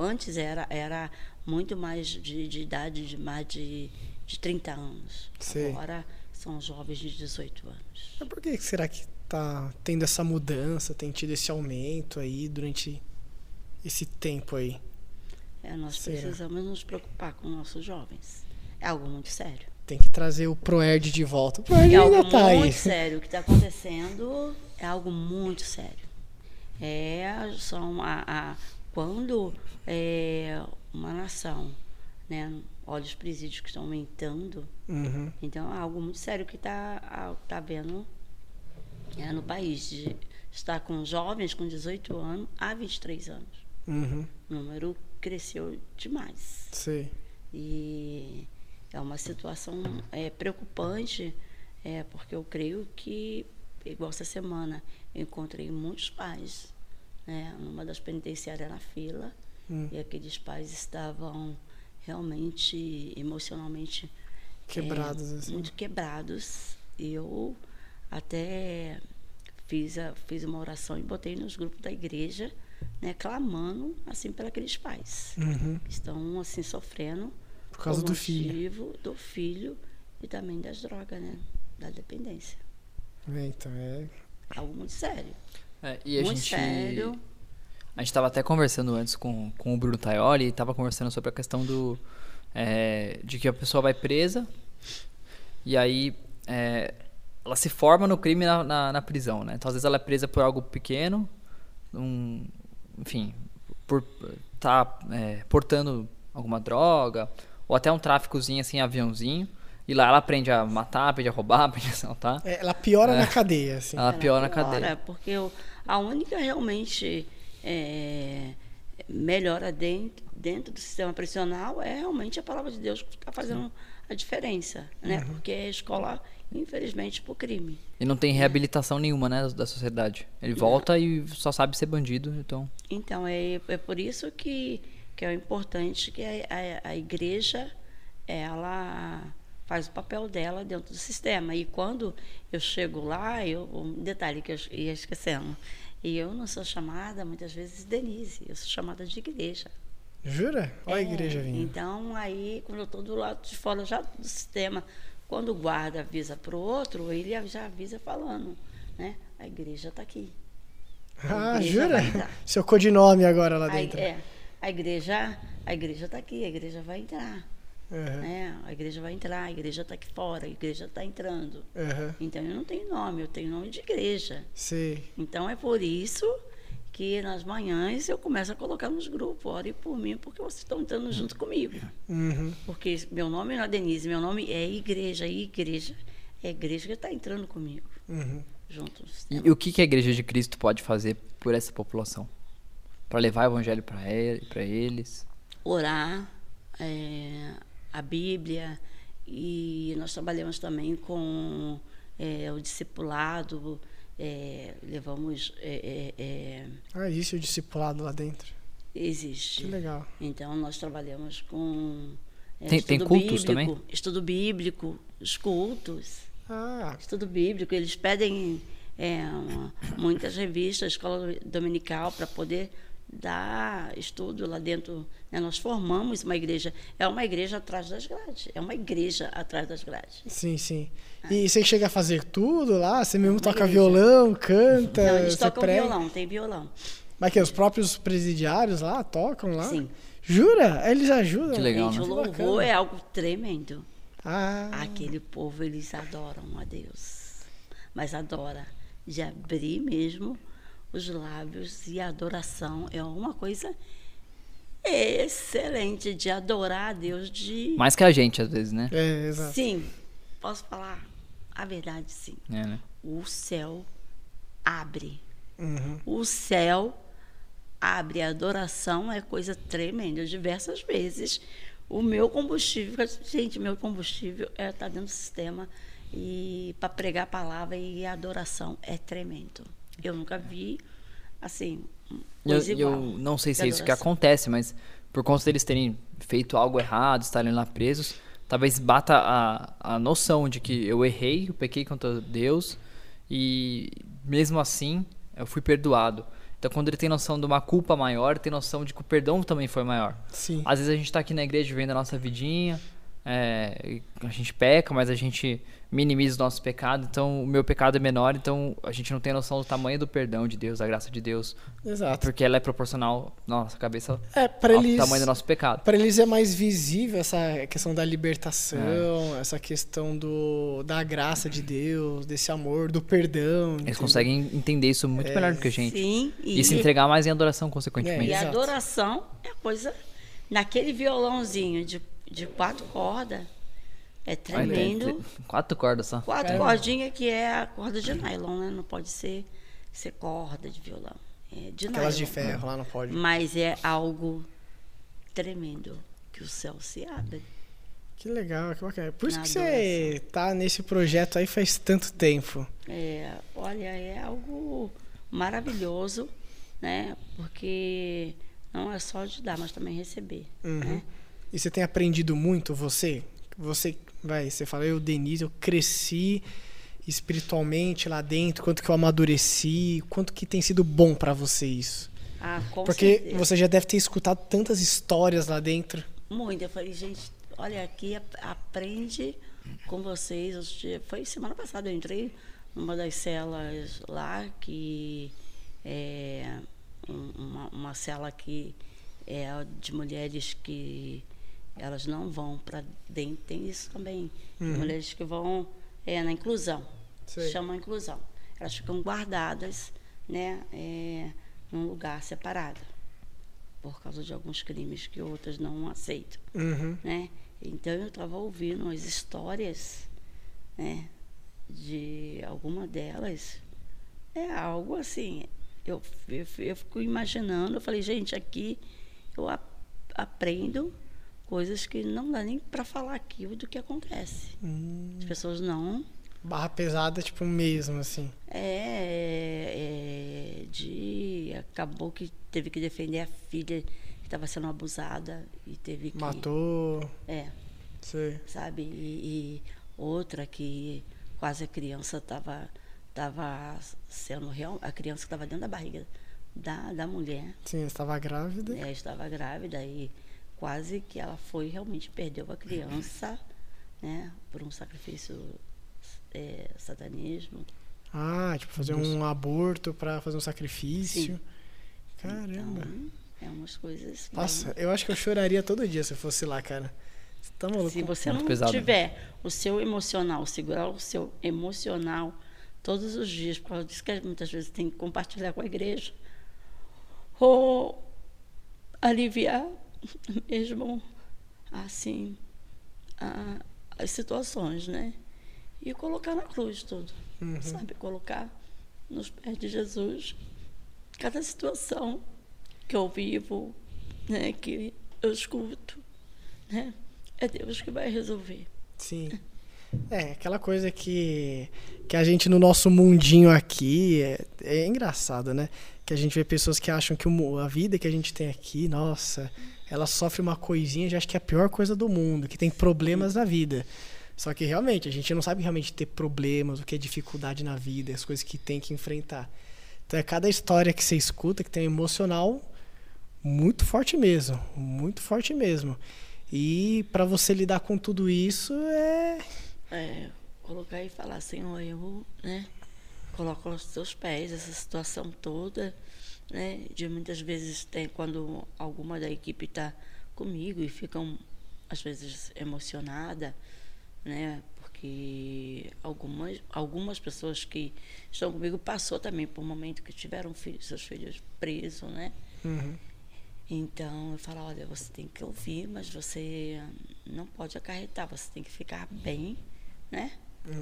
Speaker 3: antes era, era muito mais de, de idade de mais de, de 30 anos. Sim. Agora são jovens de 18 anos.
Speaker 1: Mas por que será que está tendo essa mudança, tem tido esse aumento aí durante esse tempo aí?
Speaker 3: É, nós será? precisamos nos preocupar com nossos jovens. É algo muito sério.
Speaker 1: Tem que trazer o Proerd de volta. O Proerd
Speaker 3: é
Speaker 1: algo
Speaker 3: ainda
Speaker 1: tá
Speaker 3: muito sério. O que está acontecendo é algo muito sério. É, são a, a quando é, uma nação, né? Olha os presídios que estão aumentando. Uhum. Então, é algo muito sério que está tá vendo é, no país. De estar com jovens com 18 anos a 23 anos. Uhum. O número cresceu demais.
Speaker 1: Sim.
Speaker 3: E é uma situação é, preocupante, é, porque eu creio que, igual essa semana, eu encontrei muitos pais né, numa das penitenciárias na fila Hum. E aqueles pais estavam realmente emocionalmente
Speaker 1: quebrados,
Speaker 3: é,
Speaker 1: assim.
Speaker 3: muito quebrados. E eu até fiz, a, fiz uma oração e botei nos grupos da igreja, né, clamando assim para aqueles pais uhum. que estão assim sofrendo
Speaker 1: por causa do filho,
Speaker 3: do filho e também das drogas, né, da dependência.
Speaker 1: É, então é
Speaker 3: algo muito sério.
Speaker 2: É, e a muito gente sério. A gente estava até conversando antes com, com o Bruno Taioli e estava conversando sobre a questão do. É, de que a pessoa vai presa e aí é, ela se forma no crime na, na, na, prisão, né? Então, às vezes ela é presa por algo pequeno, um, enfim, por estar tá, é, portando alguma droga, ou até um tráficozinho assim, aviãozinho. E lá ela aprende a matar, aprende a roubar, (laughs) aprende a assaltar.
Speaker 1: É, ela piora é. na cadeia, assim.
Speaker 2: Ela, ela piora na cadeia.
Speaker 3: Porque a única realmente é, melhora dentro, dentro do sistema prisional é realmente a palavra de Deus que está fazendo a diferença, né? Uhum. Porque é escola, infelizmente, por crime.
Speaker 2: E não tem reabilitação nenhuma, né, da sociedade. Ele volta não. e só sabe ser bandido, então.
Speaker 3: Então é, é por isso que, que é importante que a, a, a igreja ela faz o papel dela dentro do sistema. E quando eu chego lá, eu, um detalhe que eu ia esquecendo, e eu não sou chamada, muitas vezes, Denise, eu sou chamada de igreja.
Speaker 1: Jura? Olha é, a igreja vindo.
Speaker 3: Então, aí, quando eu estou do lado de fora já do sistema, quando o guarda avisa para o outro, ele já avisa falando, né? A igreja está aqui.
Speaker 1: A ah, jura? Seu codinome agora lá dentro.
Speaker 3: Aí, é. A igreja, a igreja está aqui, a igreja vai entrar.
Speaker 1: Uhum.
Speaker 3: Né? A igreja vai entrar, a igreja está aqui fora, a igreja está entrando.
Speaker 1: Uhum.
Speaker 3: Então eu não tenho nome, eu tenho nome de igreja.
Speaker 1: Sim.
Speaker 3: Então é por isso que nas manhãs eu começo a colocar nos grupos, ore por mim, porque vocês estão entrando junto comigo.
Speaker 1: Uhum.
Speaker 3: Porque meu nome não é Denise, meu nome é igreja, e igreja é a igreja que está entrando comigo.
Speaker 1: Uhum.
Speaker 3: Juntos.
Speaker 2: E o que, que a Igreja de Cristo pode fazer por essa população? Para levar o evangelho para ele, eles?
Speaker 3: Orar, é, a Bíblia, e nós trabalhamos também com é, o discipulado, é, levamos. É, é, é,
Speaker 1: ah, existe o discipulado lá dentro.
Speaker 3: Existe.
Speaker 1: Que legal.
Speaker 3: Então nós trabalhamos com.
Speaker 2: É, tem, tem cultos
Speaker 3: bíblico,
Speaker 2: também?
Speaker 3: Estudo bíblico, os cultos.
Speaker 1: Ah.
Speaker 3: Estudo bíblico. Eles pedem uma, muitas revistas, escola dominical, para poder dar estudo lá dentro. Né? Nós formamos uma igreja. É uma igreja atrás das grades. É uma igreja atrás das grades.
Speaker 1: Sim, sim. E você chega a fazer tudo lá? Você mesmo uma toca igreja. violão, canta?
Speaker 3: Não, eles tocam
Speaker 1: prega?
Speaker 3: violão, tem violão.
Speaker 1: Mas que os próprios presidiários lá tocam lá?
Speaker 3: Sim.
Speaker 1: Jura? Eles ajudam?
Speaker 2: Que legal,
Speaker 3: Gente,
Speaker 2: né?
Speaker 3: o louvor é algo tremendo.
Speaker 1: Ah.
Speaker 3: Aquele povo, eles adoram a Deus. Mas adora de abrir mesmo os lábios e a adoração é uma coisa excelente de adorar a Deus de
Speaker 2: mais que a gente às vezes né
Speaker 1: é, exato.
Speaker 3: sim posso falar a verdade sim
Speaker 2: é, né?
Speaker 3: o céu abre
Speaker 1: uhum.
Speaker 3: o céu abre a adoração é coisa tremenda diversas vezes o meu combustível gente meu combustível é estar tá dentro do sistema e para pregar a palavra e a adoração é tremendo. Eu nunca vi assim.
Speaker 2: Eu, eu, não sei se é isso que acontece, mas por conta deles terem feito algo errado, estarem lá presos, talvez bata a, a noção de que eu errei, eu pequei contra Deus e mesmo assim eu fui perdoado. Então, quando ele tem noção de uma culpa maior, tem noção de que o perdão também foi maior.
Speaker 1: Sim.
Speaker 2: Às vezes a gente está aqui na igreja vivendo a nossa vidinha, é, a gente peca, mas a gente minimiza os nossos pecados. Então, o meu pecado é menor, então a gente não tem noção do tamanho do perdão de Deus, da graça de Deus.
Speaker 1: Exato.
Speaker 2: Porque ela é proporcional à nossa cabeça
Speaker 1: é,
Speaker 2: ao
Speaker 1: eles,
Speaker 2: tamanho do nosso pecado.
Speaker 1: Para eles é mais visível essa questão da libertação, é. essa questão do, da graça de Deus, desse amor, do perdão.
Speaker 2: Eles entendeu? conseguem entender isso muito é, melhor do que a gente.
Speaker 3: Sim.
Speaker 2: E, e se entregar mais em adoração, consequentemente.
Speaker 3: É, e a adoração é coisa... Naquele violãozinho de de quatro cordas. É tremendo.
Speaker 2: quatro cordas só.
Speaker 3: Quatro Caramba. cordinhas que é a corda de nylon, né? Não pode ser, ser corda de violão. É de
Speaker 1: Aquelas
Speaker 3: nylon.
Speaker 1: de ferro lá não pode.
Speaker 3: Mas é algo tremendo que o céu se abre.
Speaker 1: Que legal, que bacana. Por isso que você tá nesse projeto aí faz tanto tempo.
Speaker 3: É, olha, é algo maravilhoso, né? Porque não é só de dar, mas também receber.
Speaker 1: Uhum.
Speaker 3: Né?
Speaker 1: E você tem aprendido muito, você? Você, vai, você fala, eu, Denise, eu cresci espiritualmente lá dentro, quanto que eu amadureci, quanto que tem sido bom para você isso?
Speaker 3: Ah, com
Speaker 1: Porque
Speaker 3: certeza.
Speaker 1: você já deve ter escutado tantas histórias lá dentro.
Speaker 3: Muito. Eu falei, gente, olha aqui, aprende com vocês. Foi semana passada, eu entrei numa das celas lá, que é uma, uma cela que é de mulheres que elas não vão para dentro. Tem isso também. Uhum. Mulheres que vão é, na inclusão. Sei. Chama inclusão. Elas ficam guardadas né, é, num lugar separado. Por causa de alguns crimes que outras não aceitam.
Speaker 1: Uhum.
Speaker 3: Né? Então eu estava ouvindo as histórias né, de alguma delas. É algo assim. Eu, eu, eu fico imaginando, eu falei, gente, aqui eu ap aprendo coisas que não dá nem para falar aqui do que acontece.
Speaker 1: Hum.
Speaker 3: As pessoas não.
Speaker 1: Barra pesada, tipo, mesmo, assim.
Speaker 3: É, é, de. Acabou que teve que defender a filha que estava sendo abusada e teve que.
Speaker 1: Matou.
Speaker 3: É.
Speaker 1: Sei.
Speaker 3: Sabe? E, e outra que quase a criança estava tava sendo real. A criança que estava dentro da barriga da, da mulher.
Speaker 1: Sim, estava grávida.
Speaker 3: É, estava grávida e quase que ela foi realmente perdeu a criança, né, por um sacrifício é, satanismo.
Speaker 1: Ah, tipo fazer um aborto para fazer um sacrifício.
Speaker 3: Sim.
Speaker 1: Caramba.
Speaker 3: Então, É umas coisas.
Speaker 1: Nossa, bem... eu acho que eu choraria todo dia se eu fosse lá, cara.
Speaker 3: Você tá maluco? Se você não pesado, tiver né? o seu emocional, segurar o seu emocional todos os dias, por causa disso que muitas vezes tem que compartilhar com a igreja, ou aliviar (laughs) mesmo assim a, as situações, né? E colocar na cruz tudo, uhum. sabe? Colocar nos pés de Jesus cada situação que eu vivo, né? Que eu escuto, né? É Deus que vai resolver.
Speaker 1: Sim. É, aquela coisa que, que a gente no nosso mundinho aqui é, é engraçado, né? Que a gente vê pessoas que acham que o, a vida que a gente tem aqui, nossa, ela sofre uma coisinha, já acho que é a pior coisa do mundo, que tem problemas na vida. Só que realmente, a gente não sabe realmente ter problemas, o que é dificuldade na vida, as coisas que tem que enfrentar. Então é cada história que você escuta que tem um emocional muito forte mesmo, muito forte mesmo. E para você lidar com tudo isso é.
Speaker 3: É, colocar e falar, Senhor, eu, né? Coloco aos seus pés essa situação toda, né? De muitas vezes tem quando alguma da equipe está comigo e ficam às vezes emocionada, né? Porque algumas algumas pessoas que estão comigo passou também por um momento que tiveram filhos, seus filhos presos, né? Uhum. Então eu falo, olha, você tem que ouvir, mas você não pode acarretar, você tem que ficar bem, né?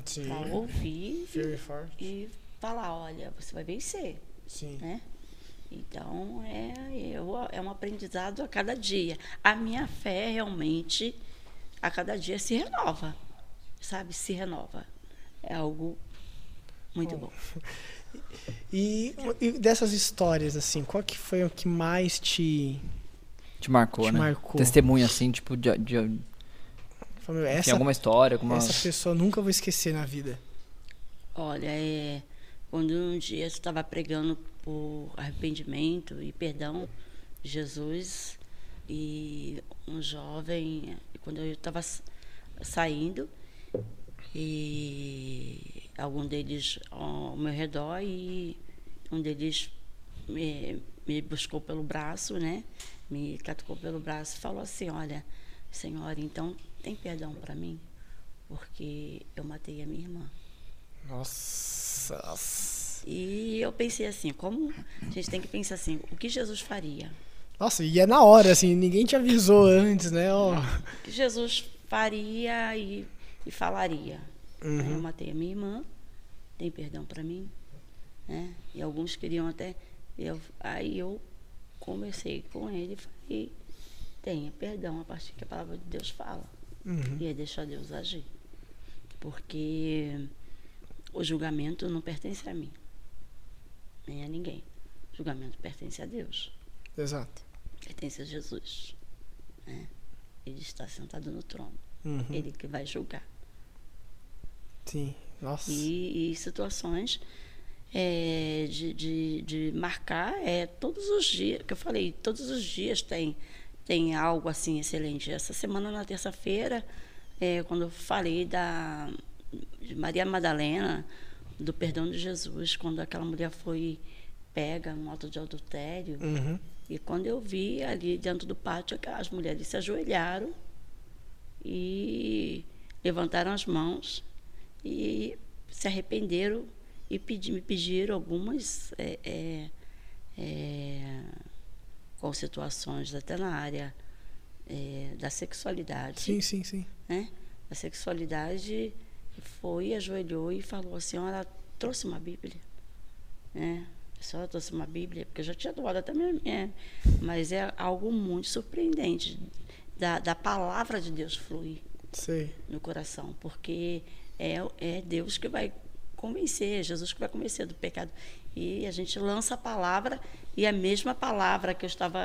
Speaker 3: Sim. Pra ouvir e, e, falar, olha, você vai vencer. Sim. Né? Então é, eu, é um aprendizado a cada dia. A minha fé realmente a cada dia se renova. Sabe? Se renova. É algo muito bom. bom. (laughs)
Speaker 1: E, e, dessas histórias, assim, qual que foi o que mais te...
Speaker 2: Te marcou, te né? Marcou? Testemunho, assim, tipo, de... de... Essa, Tem alguma história? Alguma...
Speaker 1: Essa pessoa nunca vou esquecer na vida.
Speaker 3: Olha, é, quando um dia estava pregando por arrependimento e perdão Jesus, e um jovem, quando eu estava saindo, e algum deles ao meu redor e um deles me, me buscou pelo braço, né? Me catucou pelo braço e falou assim: Olha, senhora, então tem perdão para mim, porque eu matei a minha irmã.
Speaker 1: Nossa.
Speaker 3: E eu pensei assim: como a gente tem que pensar assim, o que Jesus faria?
Speaker 1: Nossa, e é na hora, assim, ninguém te avisou antes, né? Oh.
Speaker 3: O que Jesus faria e, e falaria. Uhum. Eu matei a minha irmã, tem perdão para mim? Né? E alguns queriam até. Eu, aí eu conversei com ele e falei: tenha perdão a partir que a palavra de Deus fala. Uhum. E é deixar Deus agir. Porque o julgamento não pertence a mim, nem a ninguém. O julgamento pertence a Deus.
Speaker 1: Exato.
Speaker 3: Pertence a Jesus. Né? Ele está sentado no trono. Uhum. Ele que vai julgar.
Speaker 1: Sim, nossa.
Speaker 3: E, e situações é, de, de, de, marcar é todos os dias, que eu falei, todos os dias tem, tem algo assim excelente. Essa semana, na terça-feira, é, quando eu falei da Maria Madalena, do perdão de Jesus, quando aquela mulher foi pega no ato de adultério. Uhum. E quando eu vi ali dentro do pátio, as mulheres se ajoelharam e levantaram as mãos e se arrependeram e pedi, me pediram algumas é, é, é, com situações até na área é, da sexualidade.
Speaker 1: Sim, sim, sim.
Speaker 3: Né? A sexualidade foi, ajoelhou e falou: a senhora trouxe uma Bíblia. Né? A senhora trouxe uma Bíblia, porque eu já tinha doado até minha, minha mas é algo muito surpreendente da, da palavra de Deus fluir Sim. no coração, porque é, é Deus que vai convencer, Jesus que vai convencer do pecado. E a gente lança a palavra, e a mesma palavra que eu estava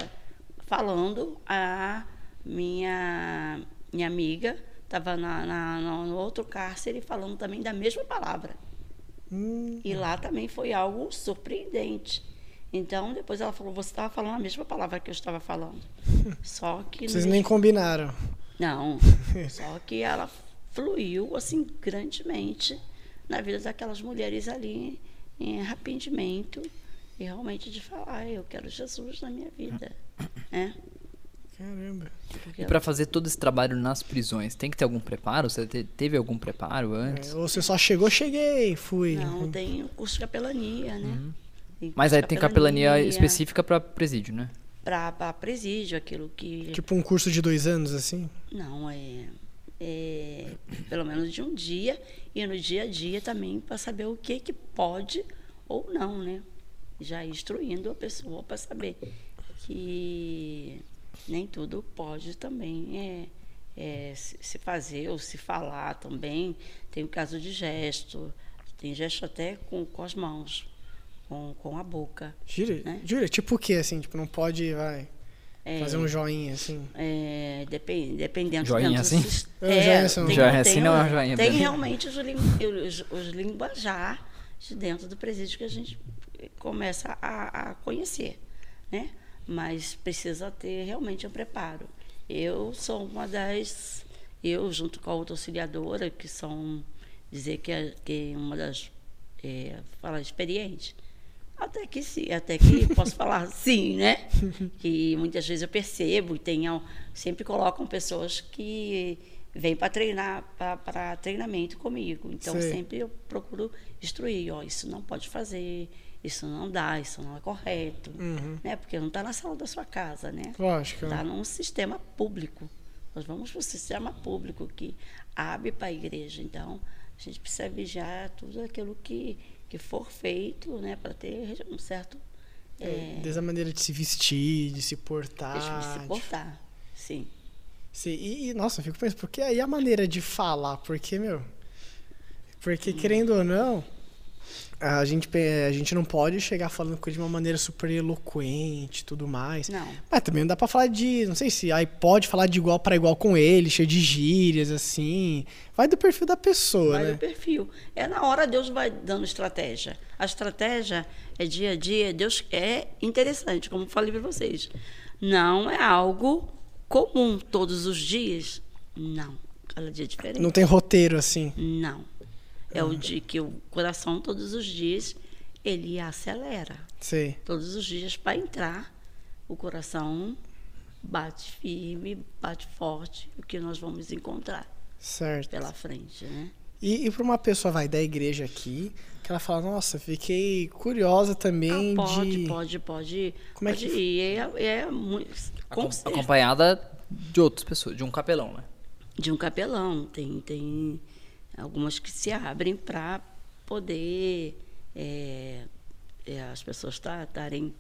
Speaker 3: falando, a minha, minha amiga estava na, na, no outro cárcere falando também da mesma palavra. Hum. E lá também foi algo surpreendente. Então, depois ela falou: Você estava falando a mesma palavra que eu estava falando. (laughs) Só que.
Speaker 1: Vocês nem combinaram.
Speaker 3: Não. (laughs) só que ela fluiu assim grandemente na vida daquelas mulheres ali em arrependimento e realmente de falar, eu quero Jesus na minha vida. (coughs) Né?
Speaker 1: Caramba.
Speaker 2: E pra fazer todo esse trabalho nas prisões, tem que ter algum preparo? Você te- teve algum preparo antes?
Speaker 1: É, ou você só chegou, cheguei, fui.
Speaker 3: Não, tem o curso de capelania, né?
Speaker 2: Uhum. Mas aí tem capelania específica pra presídio, né?
Speaker 3: Para presídio, aquilo que.
Speaker 1: Tipo um curso de dois anos, assim?
Speaker 3: Não, é, é pelo menos de um dia e no dia a dia também para saber o que que pode ou não, né? Já instruindo a pessoa para saber que nem tudo pode também é, é se fazer ou se falar também. Tem o caso de gesto, tem gesto até com, com as mãos, com, com a boca.
Speaker 1: Jura?
Speaker 3: Né?
Speaker 1: Tipo o quê, assim? Tipo, não pode, vai,
Speaker 3: É,
Speaker 1: fazer um joinha, assim?
Speaker 3: É, depen- dependendo
Speaker 2: Joinha assim? (laughs)
Speaker 1: É, joinha assim,
Speaker 3: tem-
Speaker 2: joinha
Speaker 3: tem
Speaker 2: assim não é uma joinha
Speaker 3: Tem realmente os, lin- os, os linguajar de dentro do presídio que a gente começa a, a conhecer, né? Mas precisa ter realmente um preparo. Eu sou uma das, eu junto com a outra auxiliadora, que são, dizer que é, que é uma das, é, fala experiente, até que sim, até que (laughs) posso falar sim, né? Que muitas vezes eu percebo e tenham, sempre colocam pessoas que vêm para treinar, para treinamento comigo. Então
Speaker 1: Sei.
Speaker 3: sempre eu procuro instruir, ó, isso não pode fazer, isso não dá, isso não é correto,
Speaker 1: Uhum.
Speaker 3: né? Porque não está na sala da sua casa, né?
Speaker 1: Lógico.
Speaker 3: Está num sistema público. Nós vamos para o sistema público que abre para a igreja. Então, a gente precisa vigiar tudo aquilo que, que for feito, né, para ter um certo.
Speaker 1: É,
Speaker 3: É,
Speaker 1: Desde a maneira de se vestir, de se portar.
Speaker 3: de se
Speaker 1: de-
Speaker 3: portar. Sim.
Speaker 1: Sim, e, e, nossa, eu fico pensando, porque aí a maneira de falar, porque, meu. Porque, querendo ou não, a gente, a gente não pode chegar falando coisa de uma maneira super eloquente e tudo mais.
Speaker 3: Não.
Speaker 1: Mas também não dá pra falar de. Não sei se aí pode falar de igual para igual com ele, cheio de gírias, assim. Vai do perfil da pessoa,
Speaker 3: Vai
Speaker 1: né?
Speaker 3: do perfil. É na hora Deus vai dando estratégia. A estratégia é dia a dia. Deus é interessante, como falei para vocês. Não é algo comum todos os dias. Não. Cada dia é diferente.
Speaker 1: Não tem roteiro, assim.
Speaker 3: Não. É o de que o coração todos os dias ele acelera.
Speaker 1: Sei.
Speaker 3: Todos os dias para entrar, o coração bate firme, bate forte, o que nós vamos encontrar
Speaker 1: Certo.
Speaker 3: pela frente, né?
Speaker 1: E, e pra uma pessoa, vai, da igreja aqui, que ela fala, nossa, fiquei curiosa também
Speaker 3: Ah, pode,
Speaker 1: de.
Speaker 3: pode, pode,
Speaker 1: Como é
Speaker 3: pode
Speaker 1: que-
Speaker 3: ir. É, é muito, com
Speaker 2: Acom-. Acompanhada de outras pessoas, de um capelão, né?
Speaker 3: de um capelão. Tem, tem algumas que se abrem para poder é, é, as pessoas estarem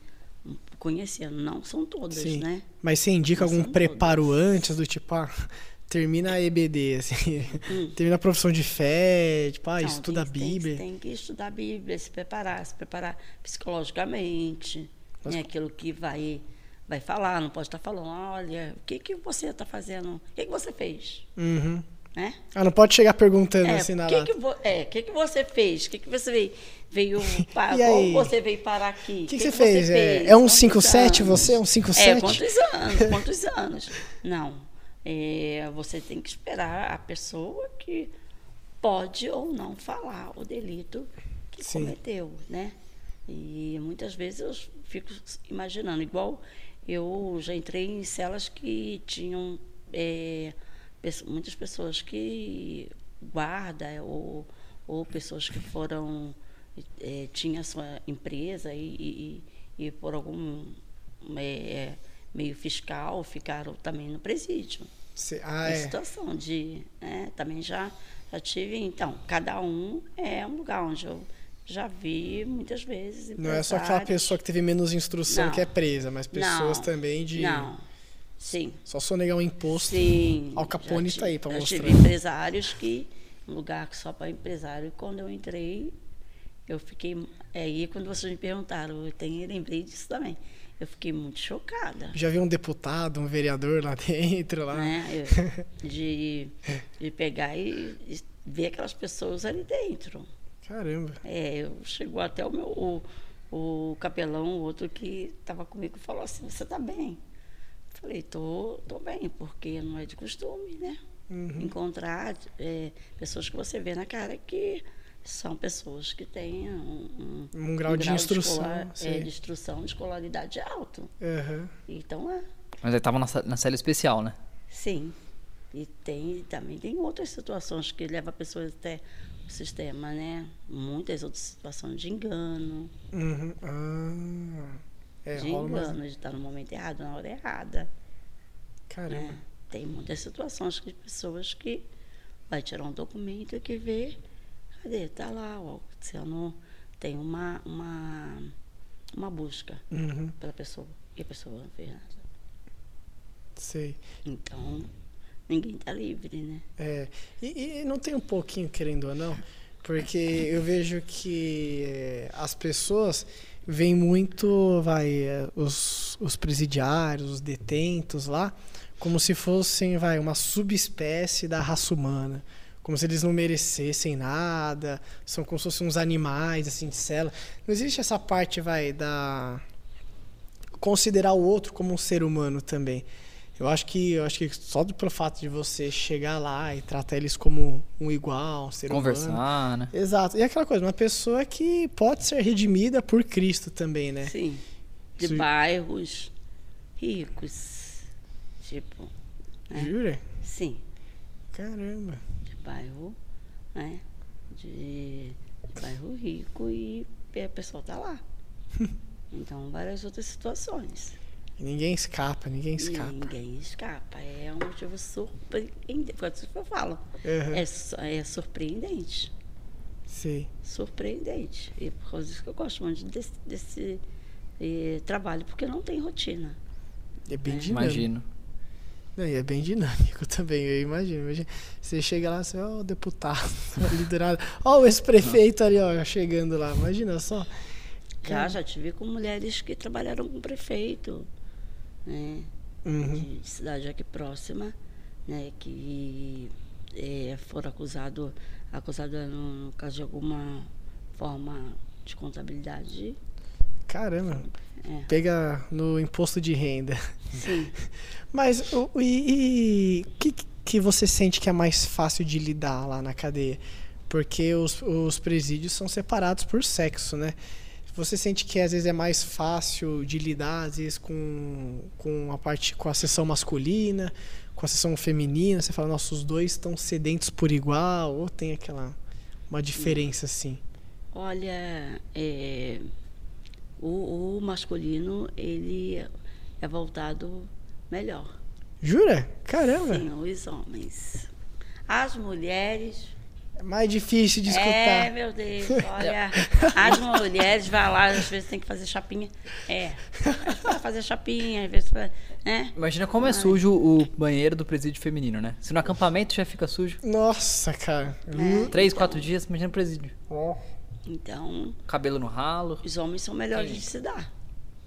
Speaker 3: conhecendo. Não são todas,
Speaker 1: Sim.
Speaker 3: né?
Speaker 1: Mas você indica
Speaker 3: Não
Speaker 1: algum preparo antes do tipo, ah, (laughs) termina a EBD, assim, (laughs) termina a profissão de fé, tipo, ah,
Speaker 3: Hum. Não,
Speaker 1: estuda a
Speaker 3: tem- tem-
Speaker 1: Bíblia.
Speaker 3: Tem, que estudar a Bíblia, se preparar, se preparar psicologicamente,
Speaker 1: Mas-
Speaker 3: né? aquilo que vai, vai falar, não pode estar falando, olha, o que, que você está fazendo? O que, que você fez?
Speaker 1: Uhum.
Speaker 3: Né?
Speaker 1: Ah, não pode chegar perguntando
Speaker 3: É,
Speaker 1: assim
Speaker 3: o
Speaker 1: na
Speaker 3: que, que, é, que, que você fez? O que, que você veio, veio (laughs) para, você veio parar aqui?
Speaker 1: O que, que você fez? É, é um 5-7 você? É um 5-7?
Speaker 3: É, quantos anos? (laughs) Quantos anos? Não. É, você tem que esperar a pessoa que pode ou não falar o delito que
Speaker 1: Sim.
Speaker 3: cometeu, né? E muitas vezes eu fico imaginando, igual eu já entrei em celas que tinham é, muitas pessoas que guarda ou, ou pessoas que foram é, tinha sua empresa e, e, e- por algum é, meio fiscal ficaram também no presídio.
Speaker 1: Cê- ah, é.
Speaker 3: situação de. né, também já, já tive. Então, cada um é um lugar onde eu já vi muitas vezes.
Speaker 1: Não é só aquela pessoa que teve menos instrução
Speaker 3: Não.
Speaker 1: que é presa, mas pessoas
Speaker 3: Não,
Speaker 1: também de.
Speaker 3: Não. Sim.
Speaker 1: Só sonegar um imposto.
Speaker 3: Sim.
Speaker 1: Al Capone
Speaker 3: já
Speaker 1: tá aí
Speaker 3: já
Speaker 1: mostrar.
Speaker 3: tive empresários que. Um lugar só para empresário. E quando eu entrei, eu fiquei. é Aí, quando vocês me perguntaram, eu tenho, lembrei disso também. Eu fiquei muito chocada.
Speaker 1: Já vi um deputado, um vereador lá (laughs) dentro, lá.
Speaker 3: né? Eu- (laughs) de, de pegar e, e ver aquelas pessoas ali dentro.
Speaker 1: Caramba.
Speaker 3: É, eu, chegou até o meu o, o capelão, o outro que estava comigo, falou assim, você está bem? Falei, tô, tô bem, porque não é de costume, né?
Speaker 1: Uhum.
Speaker 3: Encontrar é, pessoas que você vê na cara que são pessoas que têm um,
Speaker 1: um, um grau, um de grau instrução. De,
Speaker 3: é, de instrução, de escolaridade alto.
Speaker 1: Uhum.
Speaker 3: Então é.
Speaker 2: Mas ele estava na, na cela especial, né?
Speaker 3: Sim. E tem, também tem outras situações que levam pessoas até o sistema, né? Muitas outras situações de engano.
Speaker 1: Uhum. Ah,
Speaker 3: é, de engano, de estar no momento errado, na hora errada.
Speaker 1: Caramba. Né?
Speaker 3: Tem muitas situações de pessoas que vai tirar um documento e que vê, cadê? Tá lá, ó, não tem uma, uma, uma busca
Speaker 1: uhum.
Speaker 3: pela pessoa. E a pessoa não fez nada.
Speaker 1: Sei.
Speaker 3: Então, ninguém está livre, né?
Speaker 1: É. E, e, não tem um pouquinho, querendo ou não, porque eu vejo que é, as pessoas veem muito, vai, é, os, os presidiários, os detentos lá, como se fossem, vai, uma subespécie da raça humana. Como se eles não merecessem nada, são como se fossem uns animais, assim, de cela. Não existe essa parte, vai, da. considerar o outro como um ser humano também. Eu acho que eu acho que só pelo fato de você chegar lá e tratar eles como um igual, um ser
Speaker 2: Conversar,
Speaker 1: humano.
Speaker 2: né?
Speaker 1: Exato. E aquela coisa, uma pessoa que pode ser redimida por Cristo também, né?
Speaker 3: Sim. De Isso... bairros ricos. Tipo.
Speaker 1: Né? Jura?
Speaker 3: Sim.
Speaker 1: Caramba.
Speaker 3: De bairro, né? De, de bairro rico e a pessoa tá lá. (laughs) então, várias outras situações.
Speaker 1: Ninguém escapa, ninguém escapa.
Speaker 3: Ninguém escapa. É um motivo surpreendente. Que eu falo.
Speaker 1: Uhum.
Speaker 3: É, é surpreendente.
Speaker 1: Sim.
Speaker 3: Surpreendente. E por causa disso que eu gosto muito desse, desse eh, trabalho, porque não tem rotina.
Speaker 1: É bem
Speaker 3: é.
Speaker 1: dinâmico.
Speaker 2: Imagino.
Speaker 1: Não, e é bem dinâmico (laughs) também, eu imagino. imagino. Você chega lá, você, ó, oh, deputado, (laughs) liderado. Ó, oh, o ex-prefeito ali, ó, chegando lá. Imagina só.
Speaker 3: Já, já tive com mulheres que trabalharam com o prefeito né?
Speaker 1: Uhum.
Speaker 3: De, de, cidade aqui próxima, né? Que é, foram acusados acusado no, no caso de alguma forma de contabilidade.
Speaker 1: Caramba. É. Pega no imposto de renda.
Speaker 3: Sim. (laughs)
Speaker 1: Mas o e, o que, que você sente que é mais fácil de lidar lá na cadeia? Porque os, os presídios são separados por sexo, né? Você sente que às vezes é mais fácil de lidar às vezes com, com a parte com a sessão masculina, com a sessão feminina? Você fala, nossa, os dois estão sedentos por igual ou tem aquela uma diferença assim?
Speaker 3: Olha, é, o, o masculino ele é voltado melhor.
Speaker 1: Jura? Caramba!
Speaker 3: Sim, os homens. As mulheres
Speaker 1: é mais difícil de escutar.
Speaker 3: É, meu Deus, olha. as mulheres vão lá, às vezes tem que fazer chapinha. É. Vai fazer chapinha, às vezes. Né?
Speaker 2: Imagina como é sujo o banheiro do presídio feminino, né? Se no acampamento já fica sujo.
Speaker 1: Nossa, cara.
Speaker 3: É,
Speaker 2: Três, então, quatro dias, imagina o presídio.
Speaker 1: Oh.
Speaker 3: Então.
Speaker 2: Cabelo no ralo.
Speaker 3: Os homens são melhores de se dar.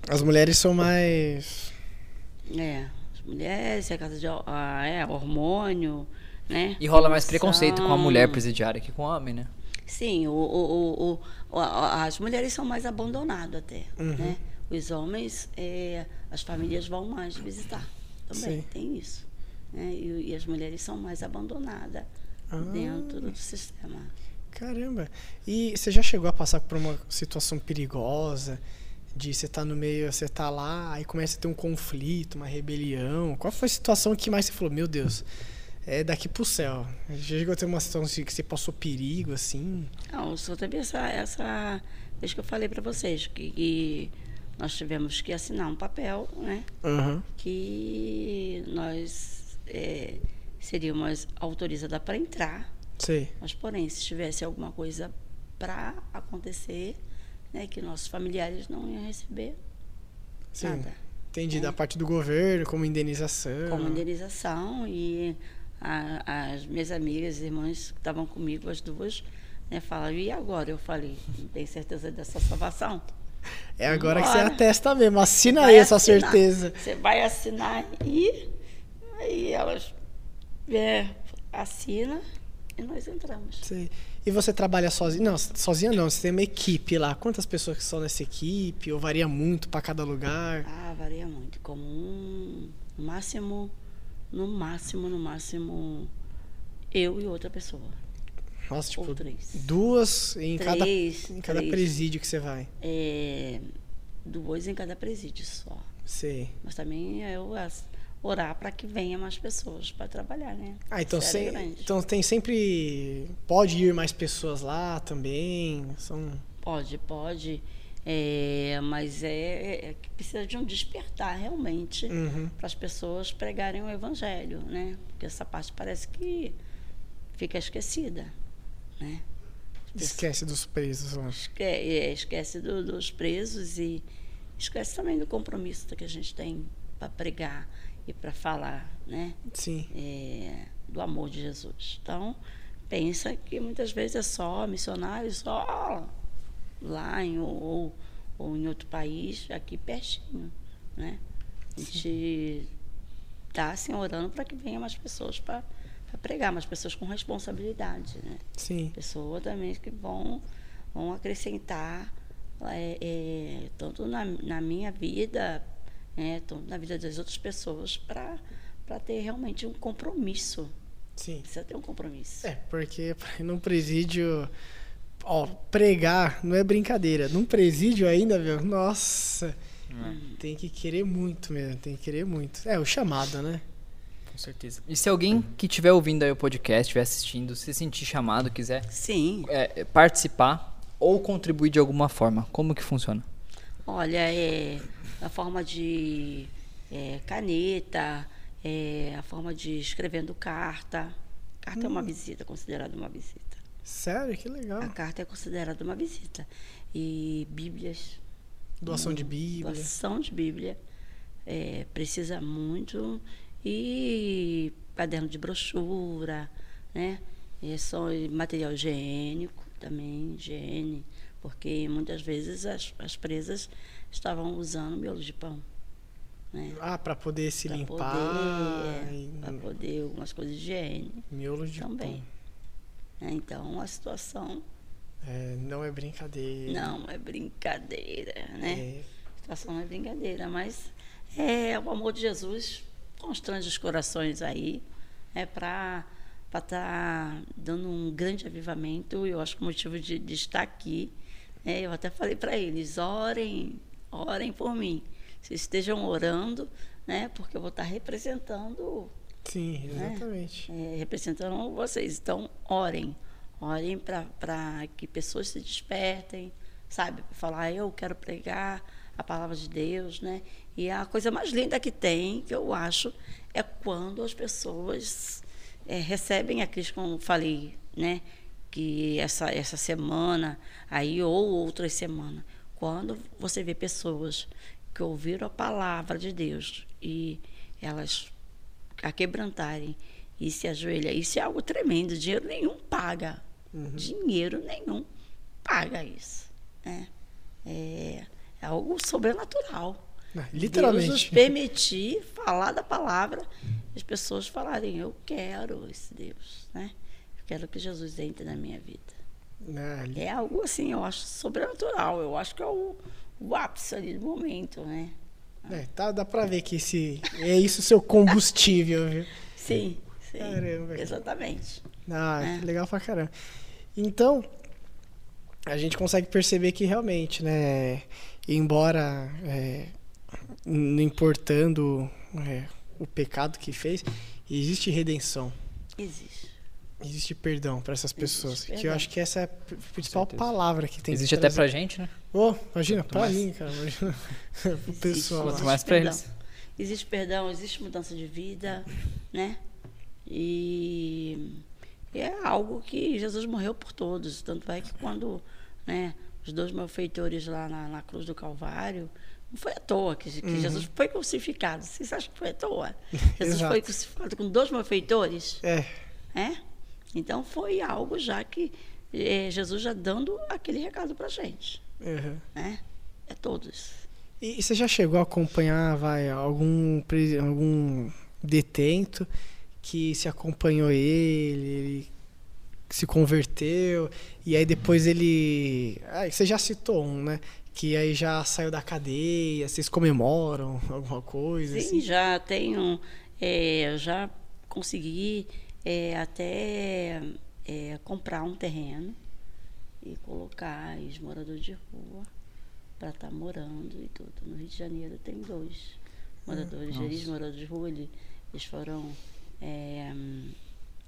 Speaker 1: As mulheres são mais.
Speaker 3: É. As mulheres, é casa de ah, é, hormônio né?
Speaker 2: E rola mais preconceito com a mulher presidiária que com o homem, né?
Speaker 3: Sim, o, o, o, as mulheres são mais abandonadas até,
Speaker 1: uhum.
Speaker 3: né? Os homens, é, as famílias vão mais visitar também,
Speaker 1: Sim.
Speaker 3: tem isso. Né? E, e, as mulheres são mais abandonadas ah. dentro do sistema.
Speaker 1: Caramba! E você já chegou a passar por uma situação perigosa? De você estar tá no meio, você tá lá, aí começa a ter um conflito, uma rebelião. Qual foi a situação que mais você falou, meu Deus, é daqui pro céu. Já chegou a ter uma situação assim, que você passou perigo, assim?
Speaker 3: Não, só teve essa, essa vez que eu falei para vocês, que, que, nós tivemos que assinar um papel, né?
Speaker 1: Uhum.
Speaker 3: Que nós é, seríamos autorizadas para entrar.
Speaker 1: Sim.
Speaker 3: Mas, porém, se tivesse alguma coisa para acontecer, né, que nossos familiares não iam receber
Speaker 1: Sim.
Speaker 3: nada.
Speaker 1: Entendi,
Speaker 3: né?
Speaker 1: da parte do governo, como indenização.
Speaker 3: Como indenização e a, as minhas amigas, irmãs que estavam comigo, as duas, né, falaram, e agora? Eu falei, tem certeza dessa salvação?
Speaker 1: É agora que você atesta mesmo, assina aí essa assinar. certeza.
Speaker 3: Você vai assinar e aí elas é, assina e nós entramos.
Speaker 1: Sei. E você trabalha sozinha? Não, sozinha não, você tem uma equipe lá. Quantas pessoas que são nessa equipe? Ou varia muito para cada lugar?
Speaker 3: Ah, varia muito. Como um máximo no máximo, no máximo, eu e outra pessoa.
Speaker 1: Nossa, tipo,
Speaker 3: ou três.
Speaker 1: duas em cada,
Speaker 3: Três,
Speaker 1: em cada
Speaker 3: três.
Speaker 1: presídio que você vai.
Speaker 3: É, duas em cada presídio só.
Speaker 1: Sei.
Speaker 3: Mas também eu as- orar para que venha mais pessoas para trabalhar, né?
Speaker 1: Ah, então,
Speaker 3: Série
Speaker 1: sem- então tem sempre. Pode ir mais pessoas lá também. São.
Speaker 3: Pode, pode. É, mas é, é que precisa de um despertar realmente
Speaker 1: Uhum.
Speaker 3: para as pessoas pregarem o evangelho, né? Porque essa parte parece que fica esquecida, né?
Speaker 1: Esquece dos presos lá.
Speaker 3: esque- é, esquece do- dos presos e esquece também do compromisso que a gente tem para pregar e para falar, né?
Speaker 1: Sim.
Speaker 3: é, do amor de Jesus. Então, pensa que muitas vezes é só missionário, só lá em, ou, ou em outro país, aqui pertinho, né? A gente está assim, orando para que venha mais pessoas para pregar, mais pessoas com responsabilidade, né?
Speaker 1: Sim.
Speaker 3: Pessoas também que vão, vão acrescentar é, é, tanto na, na minha vida, né, tanto na vida das outras pessoas, para ter realmente um compromisso.
Speaker 1: Sim.
Speaker 3: Precisa ter um compromisso.
Speaker 1: É, porque (laughs) num presídio. Ó, pregar não é brincadeira. Num presídio ainda, meu, nossa. Tem que querer muito mesmo, tem que querer muito. É, o chamado, né?
Speaker 2: Com certeza. E se alguém que estiver ouvindo aí o podcast, estiver assistindo, se sentir chamado, quiser
Speaker 3: Sim.
Speaker 2: é, participar ou contribuir de alguma forma, como que funciona?
Speaker 3: Olha, é a forma de é, caneta, é, a forma de escrevendo carta. Carta é uma visita, considerada uma visita.
Speaker 1: Sério, que legal.
Speaker 3: A carta é considerada uma visita. E Bíblias.
Speaker 1: Doação de Bíblia.
Speaker 3: Doação de Bíblia. É, precisa muito. E caderno de brochura, né? E só material higiênico também, higiene, porque muitas vezes as, as presas estavam usando miolo de pão. Né?
Speaker 1: Ah, pra poder se
Speaker 3: Pra
Speaker 1: limpar.
Speaker 3: poder,
Speaker 1: e-
Speaker 3: para poder algumas coisas de higiene
Speaker 1: Miolo de
Speaker 3: também.
Speaker 1: pão.
Speaker 3: Né? Então a situação
Speaker 1: É, não é brincadeira.
Speaker 3: não é brincadeira, né?
Speaker 1: É,
Speaker 3: A situação não é brincadeira, mas é o amor de Jesus constrange os corações aí, é para estar tá dando um grande avivamento. Eu acho que o motivo de, de estar aqui, né, eu até falei para eles: orem, orem por mim. Vocês estejam orando, né, porque eu vou estar representando
Speaker 1: sim,
Speaker 3: Né?
Speaker 1: exatamente.
Speaker 3: é, representando vocês. Então, orem. Orem para que pessoas se despertem, sabe? Para falar, eu quero pregar a palavra de Deus, né? E a coisa mais linda que tem, que eu acho, é quando as pessoas é, recebem a Cristo, como eu falei, né? Que essa, essa semana, aí ou outras semanas, quando você vê pessoas que ouviram a palavra de Deus e elas a quebrantarem e se ajoelhar. Isso é algo tremendo. Dinheiro nenhum paga. Dinheiro nenhum paga isso. né? É, é algo sobrenatural.
Speaker 1: Ah,
Speaker 3: Deus nos
Speaker 1: Literalmente.
Speaker 3: permitir falar da palavra as pessoas falarem, eu quero esse Deus, né? Eu quero que Jesus entre na minha vida.
Speaker 1: Ah, li-
Speaker 3: É algo assim, eu acho sobrenatural. Eu acho que é o, o ápice ali do momento, né?
Speaker 1: É, tá, dá pra ver que esse, é isso o seu combustível, viu?
Speaker 3: Sim, sim.
Speaker 1: Caramba.
Speaker 3: Exatamente.
Speaker 1: Ah,
Speaker 3: É.
Speaker 1: que legal pra caramba. Então, a gente consegue perceber que realmente, né, embora é, não importando é, o pecado que fez, existe redenção,
Speaker 3: Existe.
Speaker 1: existe perdão para essas pessoas. Que eu acho que essa é a principal palavra que tem
Speaker 2: Existe
Speaker 1: que
Speaker 2: até pra gente, né?
Speaker 1: Ô, imagina,
Speaker 2: Quanto
Speaker 1: pra
Speaker 2: mais-
Speaker 1: mim, cara, imagina (laughs) pro pessoal.
Speaker 2: Quanto mais pra eles.
Speaker 3: Existe perdão, existe mudança de vida, né? E é algo que Jesus morreu por todos. Tanto é que quando né, os dois malfeitores lá na, na cruz do Calvário, não foi à toa que, que Jesus foi crucificado. Vocês acham que foi à toa? (laughs) Jesus foi crucificado com dois malfeitores?
Speaker 1: É,
Speaker 3: É? Então foi algo já que eh, Jesus já dando aquele recado pra gente.
Speaker 1: Uhum.
Speaker 3: Né? É todos.
Speaker 1: E, você já chegou a acompanhar, vai, algum, algum detento que se acompanhou ele, ele se converteu, e aí depois ele. Ah, você já citou um, né? Que aí já saiu da cadeia, vocês comemoram alguma coisa?
Speaker 3: Sim,
Speaker 1: assim?
Speaker 3: já tenho, é, já consegui é, até é, comprar um terreno e colocar os moradores de rua para estar tá morando e tudo. No Rio de Janeiro tem dois moradores, hum, eles moradores de rua, eles, eles foram é,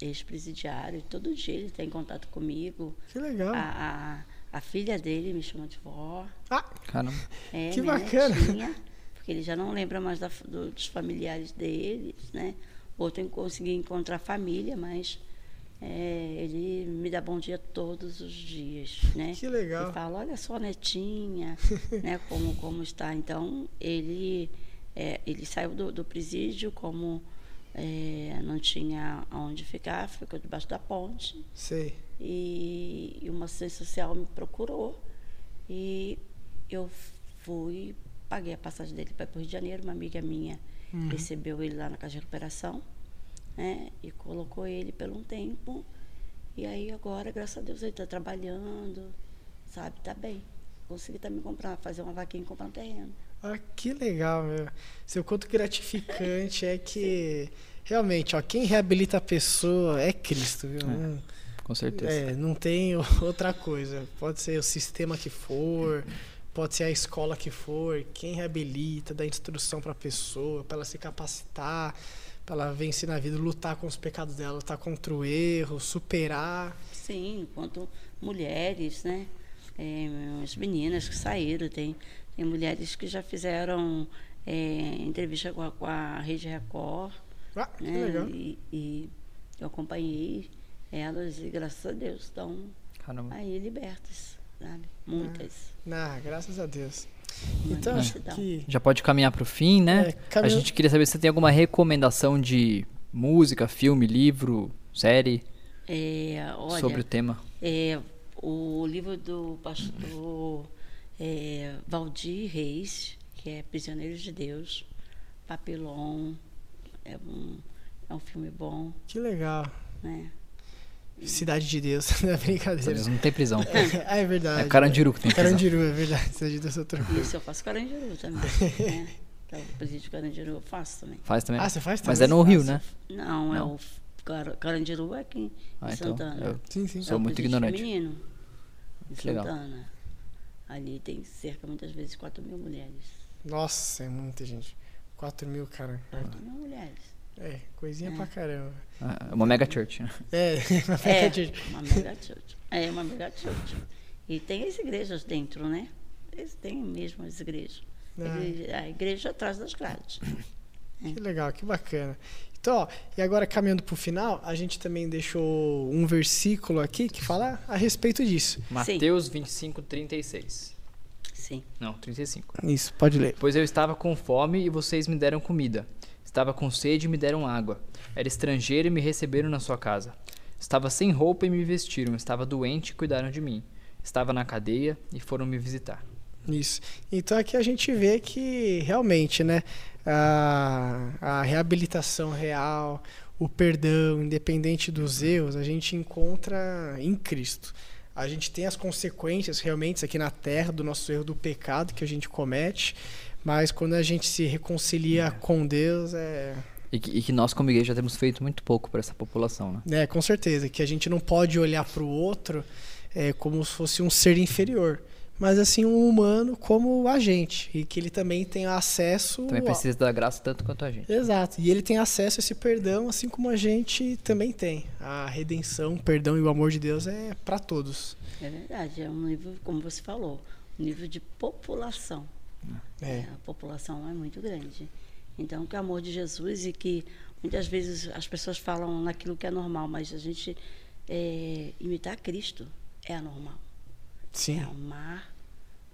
Speaker 3: ex-presidiários, todo dia ele tem contato comigo.
Speaker 1: Que legal.
Speaker 3: A, a, a, filha dele me chama de vó.
Speaker 1: Ah,
Speaker 2: caramba.
Speaker 3: É,
Speaker 1: que bacana.
Speaker 3: Netinha, porque ele já não lembra mais da, do, dos familiares deles, né? Outro eu consegui encontrar família, mas é, ele me dá bom dia todos os dias, né?
Speaker 1: Que legal.
Speaker 3: Ele fala, olha só, netinha, (laughs) né? Como, como está. Então, ele, é, ele saiu do, do presídio como é, não tinha onde ficar, ficou debaixo da ponte.
Speaker 1: Sei.
Speaker 3: E, e uma assistência social me procurou e eu fui, paguei a passagem dele para o Rio de Janeiro, uma amiga minha uhum. recebeu ele lá na casa de recuperação né? E colocou ele por um tempo. E aí agora, graças a Deus, ele está trabalhando, sabe? Tá bem. Consegui também comprar, fazer uma vaquinha e comprar um terreno.
Speaker 1: Ah, que legal, meu. Seu quanto gratificante é que (laughs) realmente, ó, quem reabilita a pessoa é Cristo, viu? É,
Speaker 2: com certeza.
Speaker 1: É, não tem outra coisa. Pode ser o sistema que for, pode ser a escola que for, quem reabilita, dá instrução para a pessoa, para ela se capacitar para ela vencer na vida, lutar com os pecados dela, lutar contra o erro, superar.
Speaker 3: Sim, enquanto mulheres, né? É, as meninas que saíram, tem, tem mulheres que já fizeram é, entrevista com a, com a Rede Record.
Speaker 1: Ah, né? que legal.
Speaker 3: E, e, eu acompanhei elas e graças a Deus estão aí libertas, sabe? Muitas.
Speaker 1: Ah, ah, graças a Deus. Então, é. acho que...
Speaker 2: Já pode caminhar para o fim, né? É, A gente queria saber se você tem alguma recomendação de música, filme, livro, série
Speaker 3: é, olha,
Speaker 2: sobre o tema.
Speaker 3: É, o livro do pastor é, Valdir Reis, que é Prisioneiros de Deus, Papilon, é um, é um filme bom.
Speaker 1: Que legal.
Speaker 3: Né?
Speaker 1: Cidade de Deus, (laughs) não é brincadeira.
Speaker 2: Não tem prisão.
Speaker 1: É, é verdade.
Speaker 2: É Carandiru que tem prisão.
Speaker 1: Carandiru, é verdade. Cidade de Deus é outra
Speaker 3: coisa. Isso, eu faço Carandiru também. (laughs) né? Então, o presídio Carandiru eu faço também.
Speaker 2: Faz também?
Speaker 1: Ah, você faz também?
Speaker 2: Mas é no Rio, né?
Speaker 3: Não, é não. é o Carandiru é aqui ah, em então, Santana. Eu
Speaker 1: sim, sim.
Speaker 2: Sou é muito ignorante.
Speaker 3: Feminino, em Santana. Legal. Ali tem cerca, muitas vezes, 4 mil mulheres.
Speaker 1: Nossa, é muita gente. 4 mil, cara.
Speaker 3: 4 mil mulheres.
Speaker 1: É, coisinha é. pra caramba.
Speaker 2: Ah, uma mega church. Né?
Speaker 1: É, (laughs) uma mega é, church.
Speaker 3: Uma mega church. É, uma mega church. E tem as igrejas dentro, né? Eles têm mesmo as igrejas. Ah. A igreja atrás das grades.
Speaker 1: Que é. legal, que bacana. Então, ó, e agora caminhando para o final, a gente também deixou um versículo aqui que fala a respeito disso.
Speaker 2: Mateus Sim. 25, 36.
Speaker 3: Sim.
Speaker 2: Não, 35.
Speaker 1: Isso, pode ler.
Speaker 2: Pois eu estava com fome e vocês me deram comida. Estava com sede e me deram água. Era estrangeiro e me receberam na sua casa. Estava sem roupa e me vestiram. Estava doente e cuidaram de mim. Estava na cadeia e foram me visitar.
Speaker 1: Isso. Então aqui a gente vê que realmente, né, a, a reabilitação real, o perdão, independente dos erros, a gente encontra em Cristo. A gente tem as consequências realmente aqui na terra do nosso erro do pecado que a gente comete, mas quando a gente se reconcilia é. com Deus, é.
Speaker 2: E que, e que, nós, como igreja, já temos feito muito pouco para essa população, né?
Speaker 1: É, com certeza. Que a gente não pode olhar para o outro é, como se fosse um ser inferior. Mas assim, um humano como a gente. E que ele também tem acesso.
Speaker 2: Também precisa da graça tanto quanto a gente.
Speaker 1: Exato. E ele tem acesso a esse perdão, assim como a gente também tem. A redenção, o perdão e o amor de Deus é para todos.
Speaker 3: É verdade. É um livro, como você falou, um livro de população. É. A população é muito grande. Então, que o amor de Jesus e que muitas vezes as pessoas falam naquilo que é normal, mas a gente é, imitar Cristo é anormal.
Speaker 1: Sim.
Speaker 3: É amar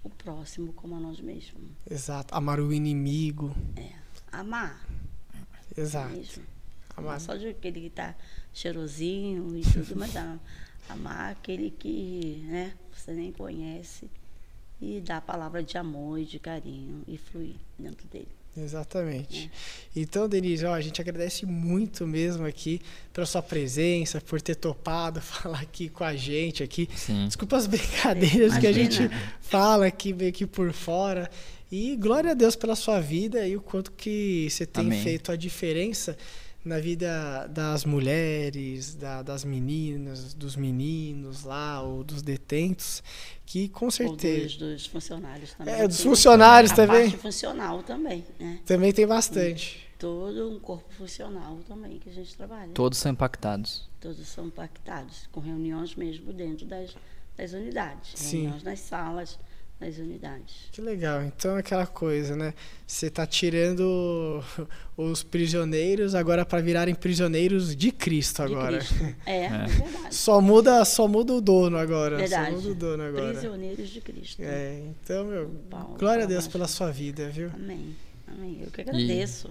Speaker 3: o próximo como a nós mesmos.
Speaker 1: Exato. Amar o inimigo.
Speaker 3: É. Amar.
Speaker 1: Exato. Mesmo.
Speaker 3: Amar. Não só de aquele que está cheirosinho e tudo, mas amar aquele que né, você nem conhece e dar a palavra de amor e de carinho e fluir dentro dele.
Speaker 1: Exatamente. É. Então, Denise, ó, a gente agradece muito mesmo aqui pela sua presença, por ter topado (laughs) falar aqui com a gente aqui.
Speaker 2: Sim.
Speaker 1: Desculpa as brincadeiras Imagina. que a gente fala aqui meio que por fora. E glória a Deus pela sua vida e o quanto que você tem Amém. feito a diferença na vida das mulheres, da, das meninas, dos meninos lá, ou dos detentos, que com certeza.
Speaker 3: Ou dos, dos funcionários também.
Speaker 1: É, dos funcionários
Speaker 3: a
Speaker 1: também.
Speaker 3: parte funcional também, né?
Speaker 1: Também tem bastante.
Speaker 3: Todo um corpo funcional também que a gente trabalha.
Speaker 2: Todos são impactados.
Speaker 3: Todos são impactados, com reuniões mesmo dentro das, das unidades.
Speaker 1: Sim.
Speaker 3: Reuniões nas salas das unidades.
Speaker 1: Que legal. Então, aquela coisa, né? Você tá tirando (laughs) os prisioneiros agora para virarem prisioneiros de Cristo
Speaker 3: De
Speaker 1: agora.
Speaker 3: Cristo. (laughs) É, é verdade.
Speaker 1: Só muda, só muda o dono agora.
Speaker 3: Verdade.
Speaker 1: Só muda o dono agora.
Speaker 3: Prisioneiros de Cristo.
Speaker 1: É, então, meu,
Speaker 3: Paulo,
Speaker 1: glória a Deus pela sua vida, viu?
Speaker 3: Amém. Amém. Eu que agradeço.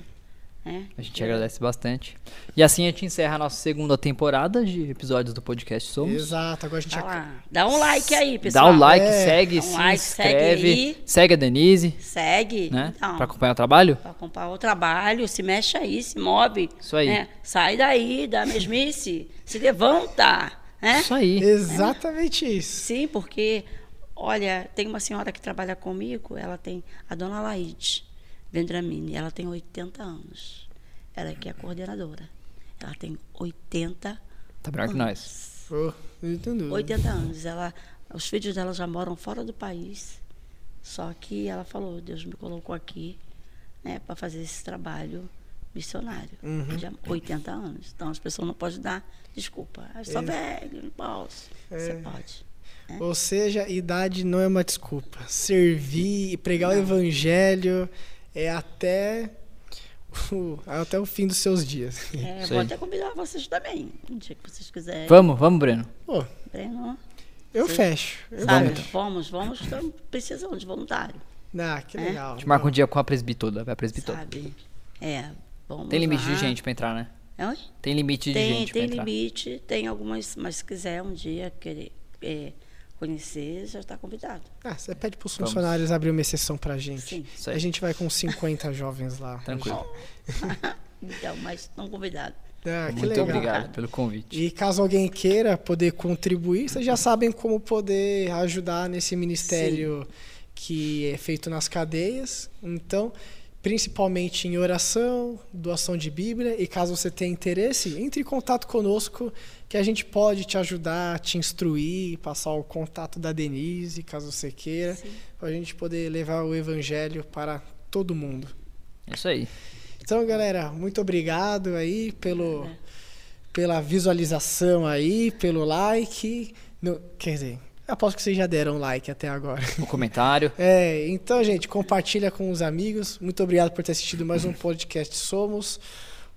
Speaker 3: Né?
Speaker 2: A gente agradece bastante. E assim a gente encerra a nossa segunda temporada de episódios do podcast Somos.
Speaker 1: Exato, agora a gente ac-
Speaker 3: lá. Dá um like aí, pessoal.
Speaker 2: Dá o like,
Speaker 1: É.
Speaker 2: segue,
Speaker 3: um
Speaker 2: se
Speaker 3: like, segue
Speaker 2: inscreve.
Speaker 3: aí.
Speaker 2: Segue a Denise,
Speaker 3: Segue.
Speaker 2: né?
Speaker 3: Então,
Speaker 2: Pra acompanhar o trabalho.
Speaker 3: Para acompanhar o trabalho, se mexe aí, se move.
Speaker 2: Isso aí.
Speaker 3: né? Sai daí da mesmice, se levanta. Né?
Speaker 2: Isso aí.
Speaker 1: Exatamente isso.
Speaker 3: Sim, porque, olha, tem uma senhora que trabalha comigo, ela tem, a dona Laide Vendramini, ela tem 80 anos. Ela é que é a coordenadora. Ela tem 80,
Speaker 2: Tá melhor que nós.
Speaker 1: Entendo.
Speaker 3: 80 anos. Ela, os filhos dela já moram fora do país. Só que ela falou, Deus me colocou aqui né, para fazer esse trabalho missionário.
Speaker 1: Uhum.
Speaker 3: Já 80 anos. Então as pessoas não podem dar desculpa. Ah, eu sou
Speaker 1: É.
Speaker 3: velho, não posso. Você
Speaker 1: É.
Speaker 3: pode.
Speaker 1: Ou seja, idade não é uma desculpa. Servir e pregar o evangelho é até o, até o fim dos seus dias.
Speaker 3: É, vou até convidar vocês também. Um dia que vocês quiserem.
Speaker 2: Vamos, vamos, Breno.
Speaker 1: Pô,
Speaker 3: Breno,
Speaker 1: eu fecho. Eu
Speaker 3: sabe?
Speaker 1: fecho.
Speaker 3: Vamos, vamos, estamos precisando de voluntário.
Speaker 1: Ah, que
Speaker 3: É?
Speaker 1: legal.
Speaker 2: A gente marca um dia com a presbitoda. Vai a presbitoda.
Speaker 3: Sabe? É, vamos
Speaker 2: Tem limite
Speaker 3: lá.
Speaker 2: de gente pra entrar, né?
Speaker 3: É, oi?
Speaker 2: Tem limite de
Speaker 3: Tem,
Speaker 2: gente
Speaker 3: tem limite, tem algumas, mas se quiser um dia querer é, conhecer, já está convidado.
Speaker 1: Ah, você pede pros
Speaker 2: Vamos.
Speaker 1: funcionários abrir uma exceção pra gente.
Speaker 3: Sim.
Speaker 1: A gente vai com 50 (laughs) jovens lá.
Speaker 2: Tranquilo.
Speaker 3: Então, mas estão convidados.
Speaker 1: Ah,
Speaker 2: Muito
Speaker 1: legal.
Speaker 2: obrigado pelo convite.
Speaker 1: E caso alguém queira poder contribuir, vocês já sabem como poder ajudar nesse ministério que é feito nas cadeias. Então, principalmente em oração, doação de Bíblia. E caso você tenha interesse, entre em contato conosco que a gente pode te ajudar, te instruir, passar o contato da Denise, caso você queira, para a gente poder levar o evangelho para todo mundo.
Speaker 2: Isso aí.
Speaker 1: Então, galera, muito obrigado aí pelo, pela visualização aí, pelo like. No- quer dizer, aposto que vocês já deram like até agora.
Speaker 2: O comentário. (laughs)
Speaker 1: É, então, gente, compartilha com os amigos. Muito obrigado por ter assistido mais um podcast Somos.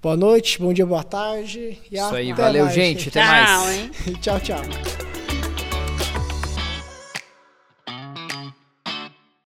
Speaker 1: Boa noite, bom dia, boa tarde. E
Speaker 2: Isso aí, valeu,
Speaker 1: mais,
Speaker 2: gente. Até
Speaker 3: Tchau,
Speaker 2: mais.
Speaker 3: hein? (laughs)
Speaker 1: tchau, tchau.